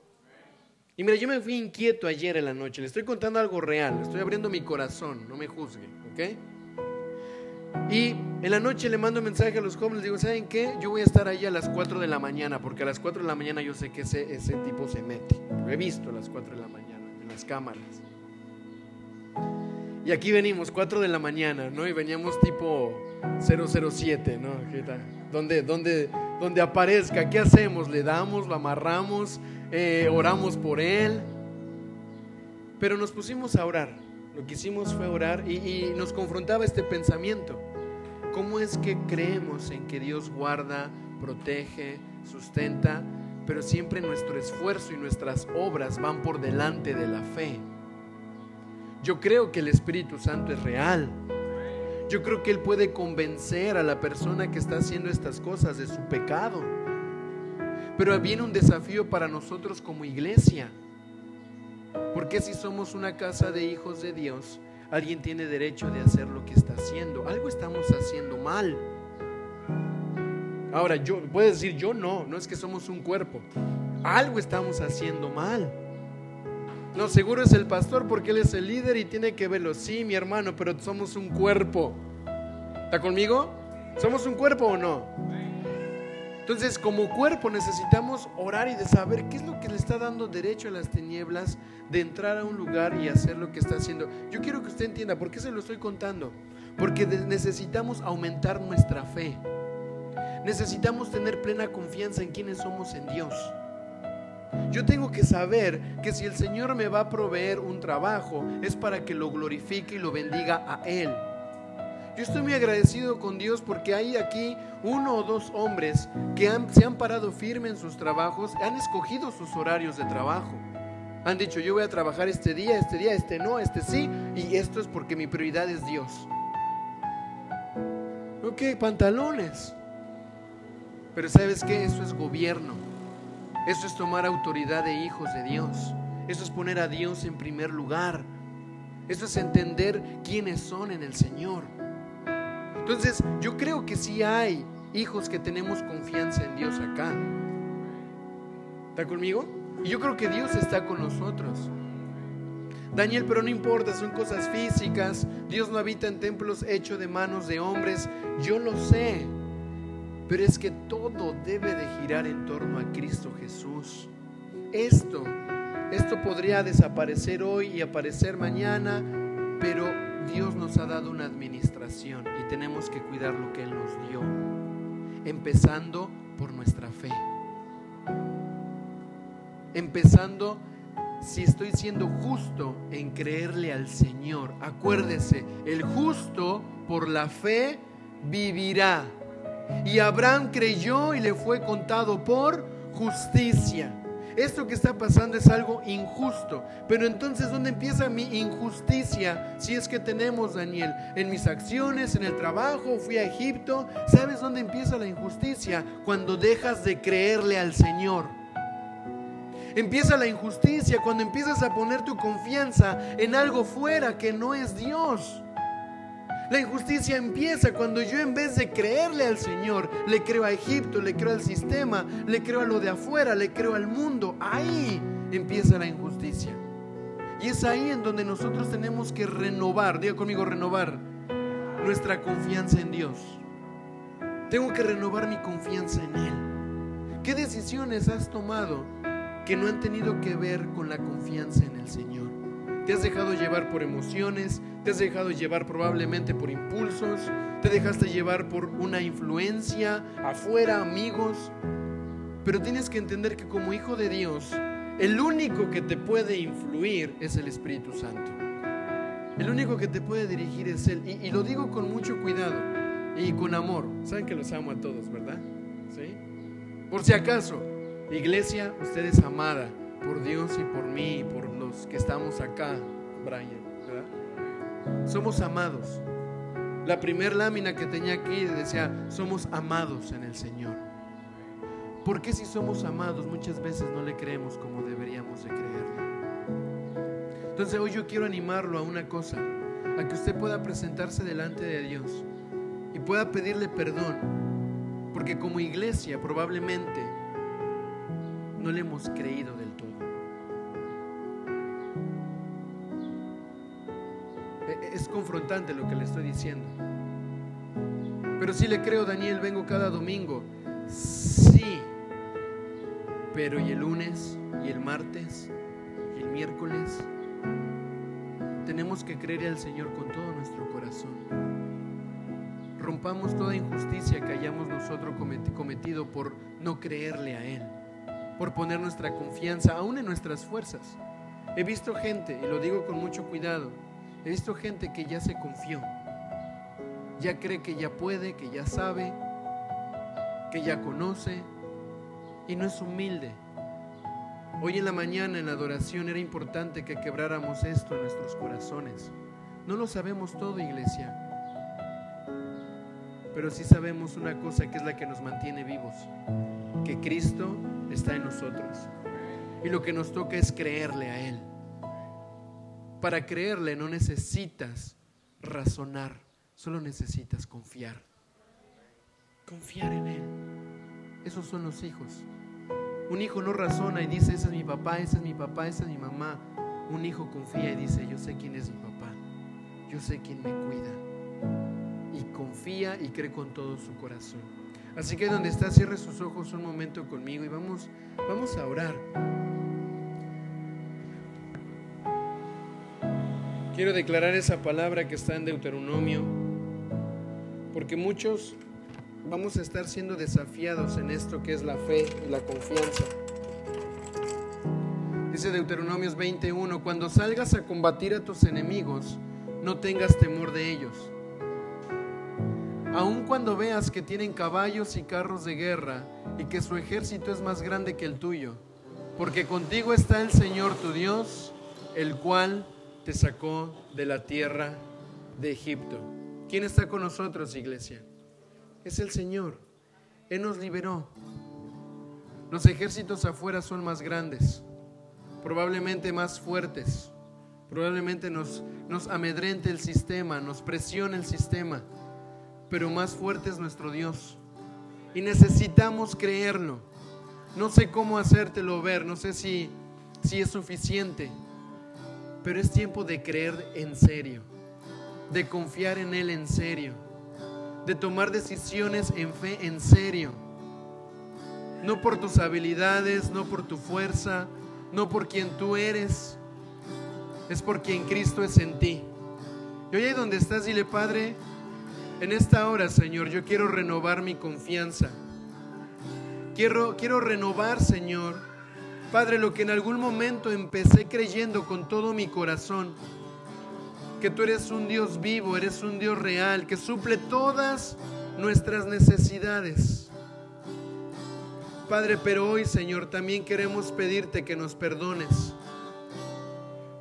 Y mira, yo me fui inquieto ayer en la noche. Le estoy contando algo real. Estoy abriendo mi corazón. No me juzgue, ¿ok? Y en la noche le mando un mensaje a los jóvenes, digo, ¿saben qué? Yo voy a estar ahí a las 4 de la mañana, porque a las 4 de la mañana yo sé que ese, ese tipo se mete. Lo he visto a las 4 de la mañana, en las cámaras. Y aquí venimos, 4 de la mañana, ¿no? Y veníamos tipo 007, ¿no? Donde, donde, donde aparezca, ¿qué hacemos? Le damos, lo amarramos, eh, oramos por él. Pero nos pusimos a orar. Lo que hicimos fue orar y, nos confrontaba este pensamiento. ¿Cómo es que creemos en que Dios guarda, protege, sustenta, pero siempre nuestro esfuerzo y nuestras obras van por delante de la fe? Yo creo que el Espíritu Santo es real. Yo creo que Él puede convencer a la persona que está haciendo estas cosas de su pecado. Pero viene un desafío para nosotros como iglesia. Porque si somos una casa de hijos de Dios, alguien tiene derecho de hacer lo que está haciendo. Algo estamos haciendo mal. Ahora, yo, puedes decir yo no, no es que somos un cuerpo. Algo estamos haciendo mal. No, seguro es el pastor porque él es el líder y tiene que verlo. Sí, mi hermano, pero somos un cuerpo. ¿Está conmigo? ¿Somos un cuerpo o no? Entonces, como cuerpo necesitamos orar y de saber qué es lo que le está dando derecho a las tinieblas de entrar a un lugar y hacer lo que está haciendo. Yo quiero que usted entienda, ¿por qué se lo estoy contando? Porque necesitamos aumentar nuestra fe. Necesitamos tener plena confianza en quienes somos en Dios. Yo tengo que saber que si el Señor me va a proveer un trabajo es para que lo glorifique y lo bendiga a Él. Yo estoy muy agradecido con Dios porque hay aquí uno o dos hombres que se han parado firme en sus trabajos, han escogido sus horarios de trabajo. Han dicho, yo voy a trabajar este día, este día, este no, este sí, y esto es porque mi prioridad es Dios. Ok, pantalones. Pero sabes qué, eso es gobierno. Eso es tomar autoridad de hijos de Dios. Eso es poner a Dios en primer lugar. Eso es entender quiénes son en el Señor. Entonces, yo creo que sí hay hijos que tenemos confianza en Dios acá. ¿Está conmigo? Y yo creo que Dios está con nosotros. Daniel, pero no importa, son cosas físicas. Dios no habita en templos hechos de manos de hombres. Yo lo sé. Pero es que todo debe de girar en torno a Cristo Jesús. Esto, esto podría desaparecer hoy y aparecer mañana, pero Dios nos ha dado una administración y tenemos que cuidar lo que Él nos dio, empezando por nuestra fe. Empezando si estoy siendo justo en creerle al Señor. Acuérdese, el justo por la fe vivirá. Y Abraham creyó y le fue contado por justicia. Esto que está pasando es algo injusto. Pero entonces, ¿dónde empieza mi injusticia? Si es que tenemos, Daniel, en mis acciones, en el trabajo, fui a Egipto. ¿Sabes dónde empieza la injusticia? Cuando dejas de creerle al Señor. Empieza la injusticia cuando empiezas a poner tu confianza en algo fuera que no es Dios. La injusticia empieza cuando yo en vez de creerle al Señor, le creo a Egipto, le creo al sistema, le creo a lo de afuera, le creo al mundo. Ahí empieza la injusticia. Y es ahí en donde nosotros tenemos que renovar, diga conmigo renovar, nuestra confianza en Dios. Tengo que renovar mi confianza en Él. ¿Qué decisiones has tomado que no han tenido que ver con la confianza en el Señor? Te has dejado llevar por emociones, te has dejado llevar probablemente por impulsos, te dejaste llevar por una influencia afuera, amigos. Pero tienes que entender que como hijo de Dios, el único que te puede influir es el Espíritu Santo. El único que te puede dirigir es Él. Y, lo digo con mucho cuidado y con amor. Saben que los amo a todos, ¿verdad? ¿Sí? Por si acaso, iglesia, usted es amada por Dios y por mí y por que estamos acá, Brian. Somos amados. La primera lámina que tenía aquí decía, somos amados en el Señor. ¿Por qué si somos amados muchas veces no le creemos como deberíamos de creerle? Entonces hoy yo quiero animarlo a una cosa, a que usted pueda presentarse delante de Dios y pueda pedirle perdón, porque como iglesia probablemente no le hemos creído del es confrontante lo que le estoy diciendo. Pero sí le creo, Daniel, vengo cada domingo. Sí. Pero ¿y el lunes? ¿Y el martes? ¿Y el miércoles? Tenemos que creer al Señor con todo nuestro corazón. Rompamos toda injusticia que hayamos nosotros cometido por no creerle a Él, por poner nuestra confianza aún en nuestras fuerzas. He visto gente, y lo digo con mucho cuidado, He visto gente que ya se confió, ya cree que ya puede, que ya sabe, que ya conoce y no es humilde. Hoy en la mañana en la adoración era importante que quebráramos esto en nuestros corazones. No lo sabemos todo, iglesia. pero sí sabemos una cosa que es la que nos mantiene vivos, que Cristo está en nosotros. Y lo que nos toca es creerle a Él. Para creerle no necesitas razonar, solo necesitas confiar. Confiar en Él. Esos son los hijos. Un hijo no razona y dice, ese es mi papá, ese es mi papá, esa es mi mamá. Un hijo confía y dice, yo sé quién es mi papá, yo sé quién me cuida. Y confía y cree con todo su corazón. Así que donde está, cierre sus ojos un momento conmigo y vamos, vamos a orar. Quiero declarar esa palabra que está en Deuteronomio, porque muchos vamos a estar siendo desafiados en esto que es la fe y la confianza. Dice Deuteronomios 21, cuando salgas a combatir a tus enemigos, no tengas temor de ellos. Aun cuando veas que tienen caballos y carros de guerra y que su ejército es más grande que el tuyo, porque contigo está el Señor tu Dios, el cual te sacó de la tierra de Egipto. ¿Quién está con nosotros, iglesia? Es el Señor. Él nos liberó. Los ejércitos afuera son más grandes, probablemente más fuertes, probablemente nos, nos amedrente el sistema, nos presiona el sistema, pero más fuerte es nuestro Dios. Y necesitamos creerlo. No sé cómo hacértelo ver, no sé si, si es suficiente pero es tiempo de creer en serio, de confiar en Él en serio, de tomar decisiones en fe en serio. No por tus habilidades, no por tu fuerza, no por quien tú eres, es por quien Cristo es en ti. Y hoy ahí donde estás, dile, Padre, en esta hora, Señor, yo quiero renovar mi confianza. Quiero, quiero renovar, Señor, Padre, lo que en algún momento empecé creyendo con todo mi corazón, que tú eres un Dios vivo, eres un Dios real, que suple todas nuestras necesidades. Padre, pero hoy, Señor, también queremos pedirte que nos perdones.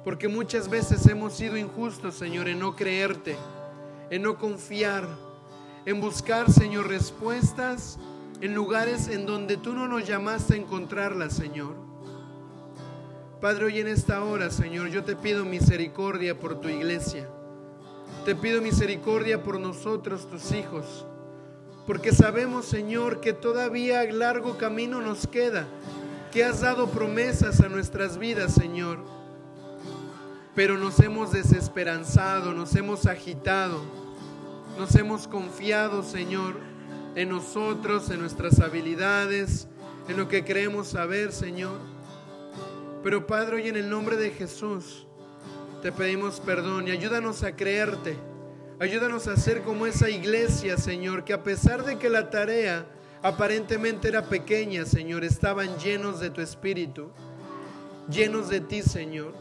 Porque muchas veces hemos sido injustos, Señor, en no creerte, en no confiar, en buscar, Señor, respuestas en lugares en donde tú no nos llamaste a encontrarlas, Señor. Padre, hoy en esta hora, Señor, yo te pido misericordia por tu iglesia. Te pido misericordia por nosotros, tus hijos. Porque sabemos, Señor, que todavía largo camino nos queda, que has dado promesas a nuestras vidas, Señor. Pero nos hemos desesperanzado, nos hemos agitado, nos hemos confiado, Señor, en nosotros, en nuestras habilidades, en lo que creemos saber, Señor. Pero Padre, hoy en el nombre de Jesús te pedimos perdón y ayúdanos a creerte. Ayúdanos a ser como esa iglesia, Señor, que a pesar de que la tarea aparentemente era pequeña, Señor, estaban llenos de tu espíritu, llenos de ti, Señor.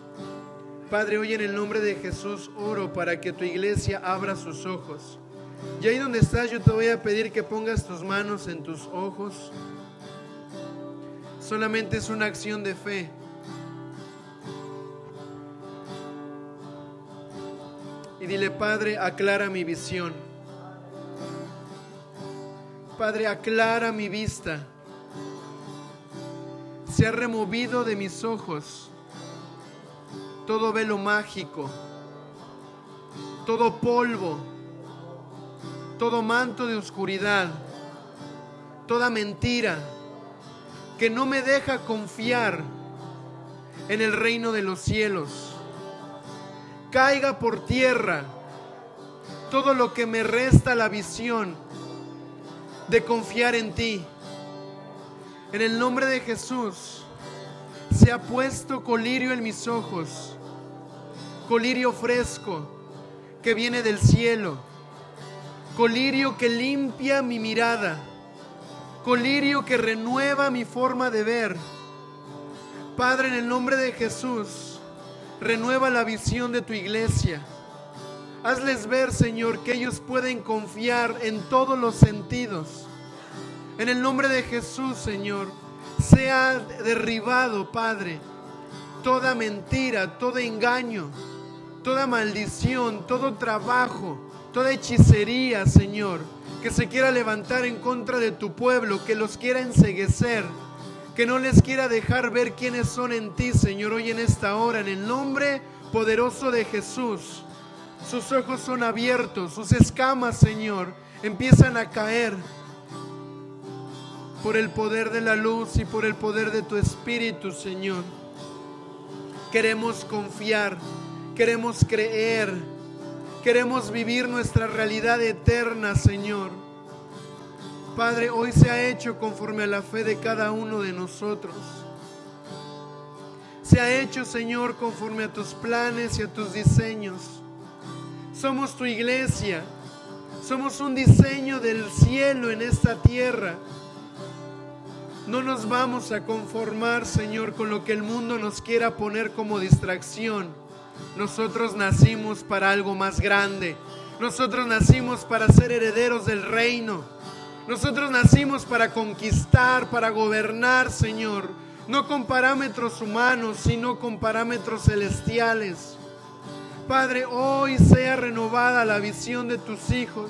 Padre, hoy en el nombre de Jesús oro para que tu iglesia abra sus ojos. Y ahí donde estás, yo te voy a pedir que pongas tus manos en tus ojos. Solamente es una acción de fe. Y dile, Padre, aclara mi visión. Padre, aclara mi vista. Se ha removido de mis ojos todo velo mágico, todo polvo, todo manto de oscuridad, toda mentira que no me deja confiar en el reino de los cielos caiga por tierra todo lo que me resta la visión de confiar en ti. En el nombre de Jesús se ha puesto colirio en mis ojos, colirio fresco que viene del cielo, colirio que limpia mi mirada, colirio que renueva mi forma de ver. Padre, en el nombre de Jesús, Renueva la visión de tu iglesia. Hazles ver, Señor, que ellos pueden confiar en todos los sentidos. En el nombre de Jesús, Señor, sea derribado, Padre, toda mentira, todo engaño, toda maldición, todo trabajo, toda hechicería, Señor, que se quiera levantar en contra de tu pueblo, que los quiera enseguecer, que no les quiera dejar ver quiénes son en ti, Señor, hoy en esta hora, en el nombre poderoso de Jesús. Sus ojos son abiertos, sus escamas, Señor, empiezan a caer por el poder de la luz y por el poder de tu Espíritu, Señor. Queremos confiar, queremos creer, queremos vivir nuestra realidad eterna, Señor. Padre, hoy se ha hecho conforme a la fe de cada uno de nosotros. Se ha hecho, Señor, conforme a tus planes y a tus diseños. Somos tu iglesia. Somos un diseño del cielo en esta tierra. No nos vamos a conformar, Señor, con lo que el mundo nos quiera poner como distracción. Nosotros nacimos para algo más grande. Nosotros nacimos para ser herederos del reino. Nosotros nacimos para conquistar, para gobernar, Señor. No con parámetros humanos, sino con parámetros celestiales. Padre, hoy sea renovada la visión de tus hijos.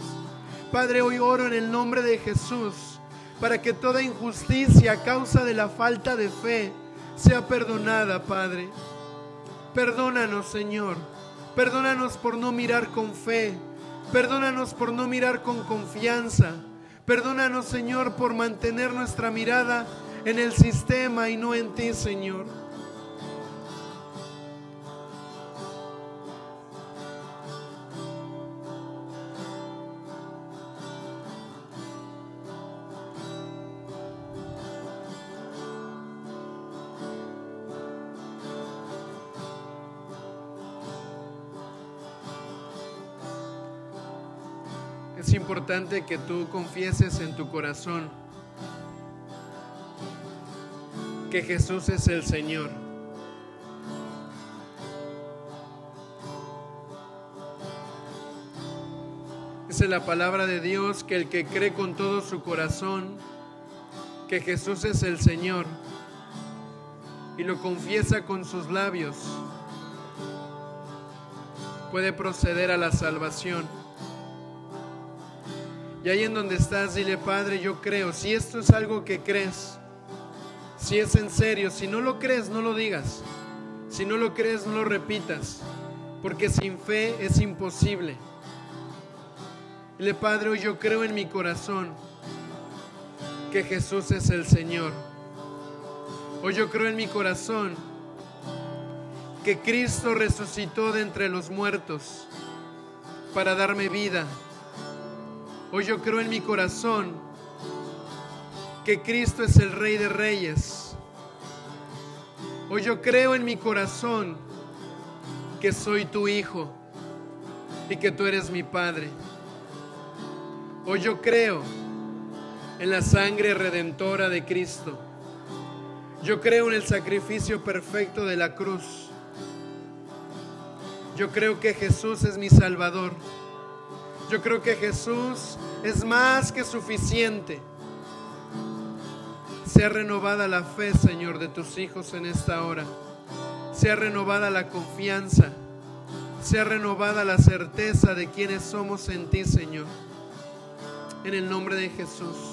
Padre, hoy oro en el nombre de Jesús para que toda injusticia a causa de la falta de fe sea perdonada, Padre. Perdónanos, Señor. Perdónanos por no mirar con fe. Perdónanos por no mirar con confianza. Perdónanos, Señor, por mantener nuestra mirada en el sistema y no en ti, Señor. Importante que tú confieses en tu corazón que Jesús es el Señor. Dice la palabra de Dios que el que cree con todo su corazón que Jesús es el Señor y lo confiesa con sus labios, puede proceder a la salvación. Y ahí en donde estás, dile, Padre, yo creo. Si esto es algo que crees, si es en serio, si no lo crees, no lo digas. Si no lo crees, no lo repitas. Porque sin fe es imposible. Dile, Padre, hoy yo creo en mi corazón que Jesús es el Señor. Hoy yo creo en mi corazón que Cristo resucitó de entre los muertos para darme vida Hoy yo creo en mi corazón que Cristo es el Rey de Reyes. Hoy yo creo en mi corazón que soy tu Hijo y que tú eres mi Padre. Hoy yo creo en la sangre redentora de Cristo. Yo creo en el sacrificio perfecto de la cruz. Yo creo que Jesús es mi Salvador. Yo creo que Jesús es más que suficiente. Sea renovada la fe, Señor, de tus hijos en esta hora. Sea renovada la confianza. Sea renovada la certeza de quienes somos en ti, Señor. En el nombre de Jesús.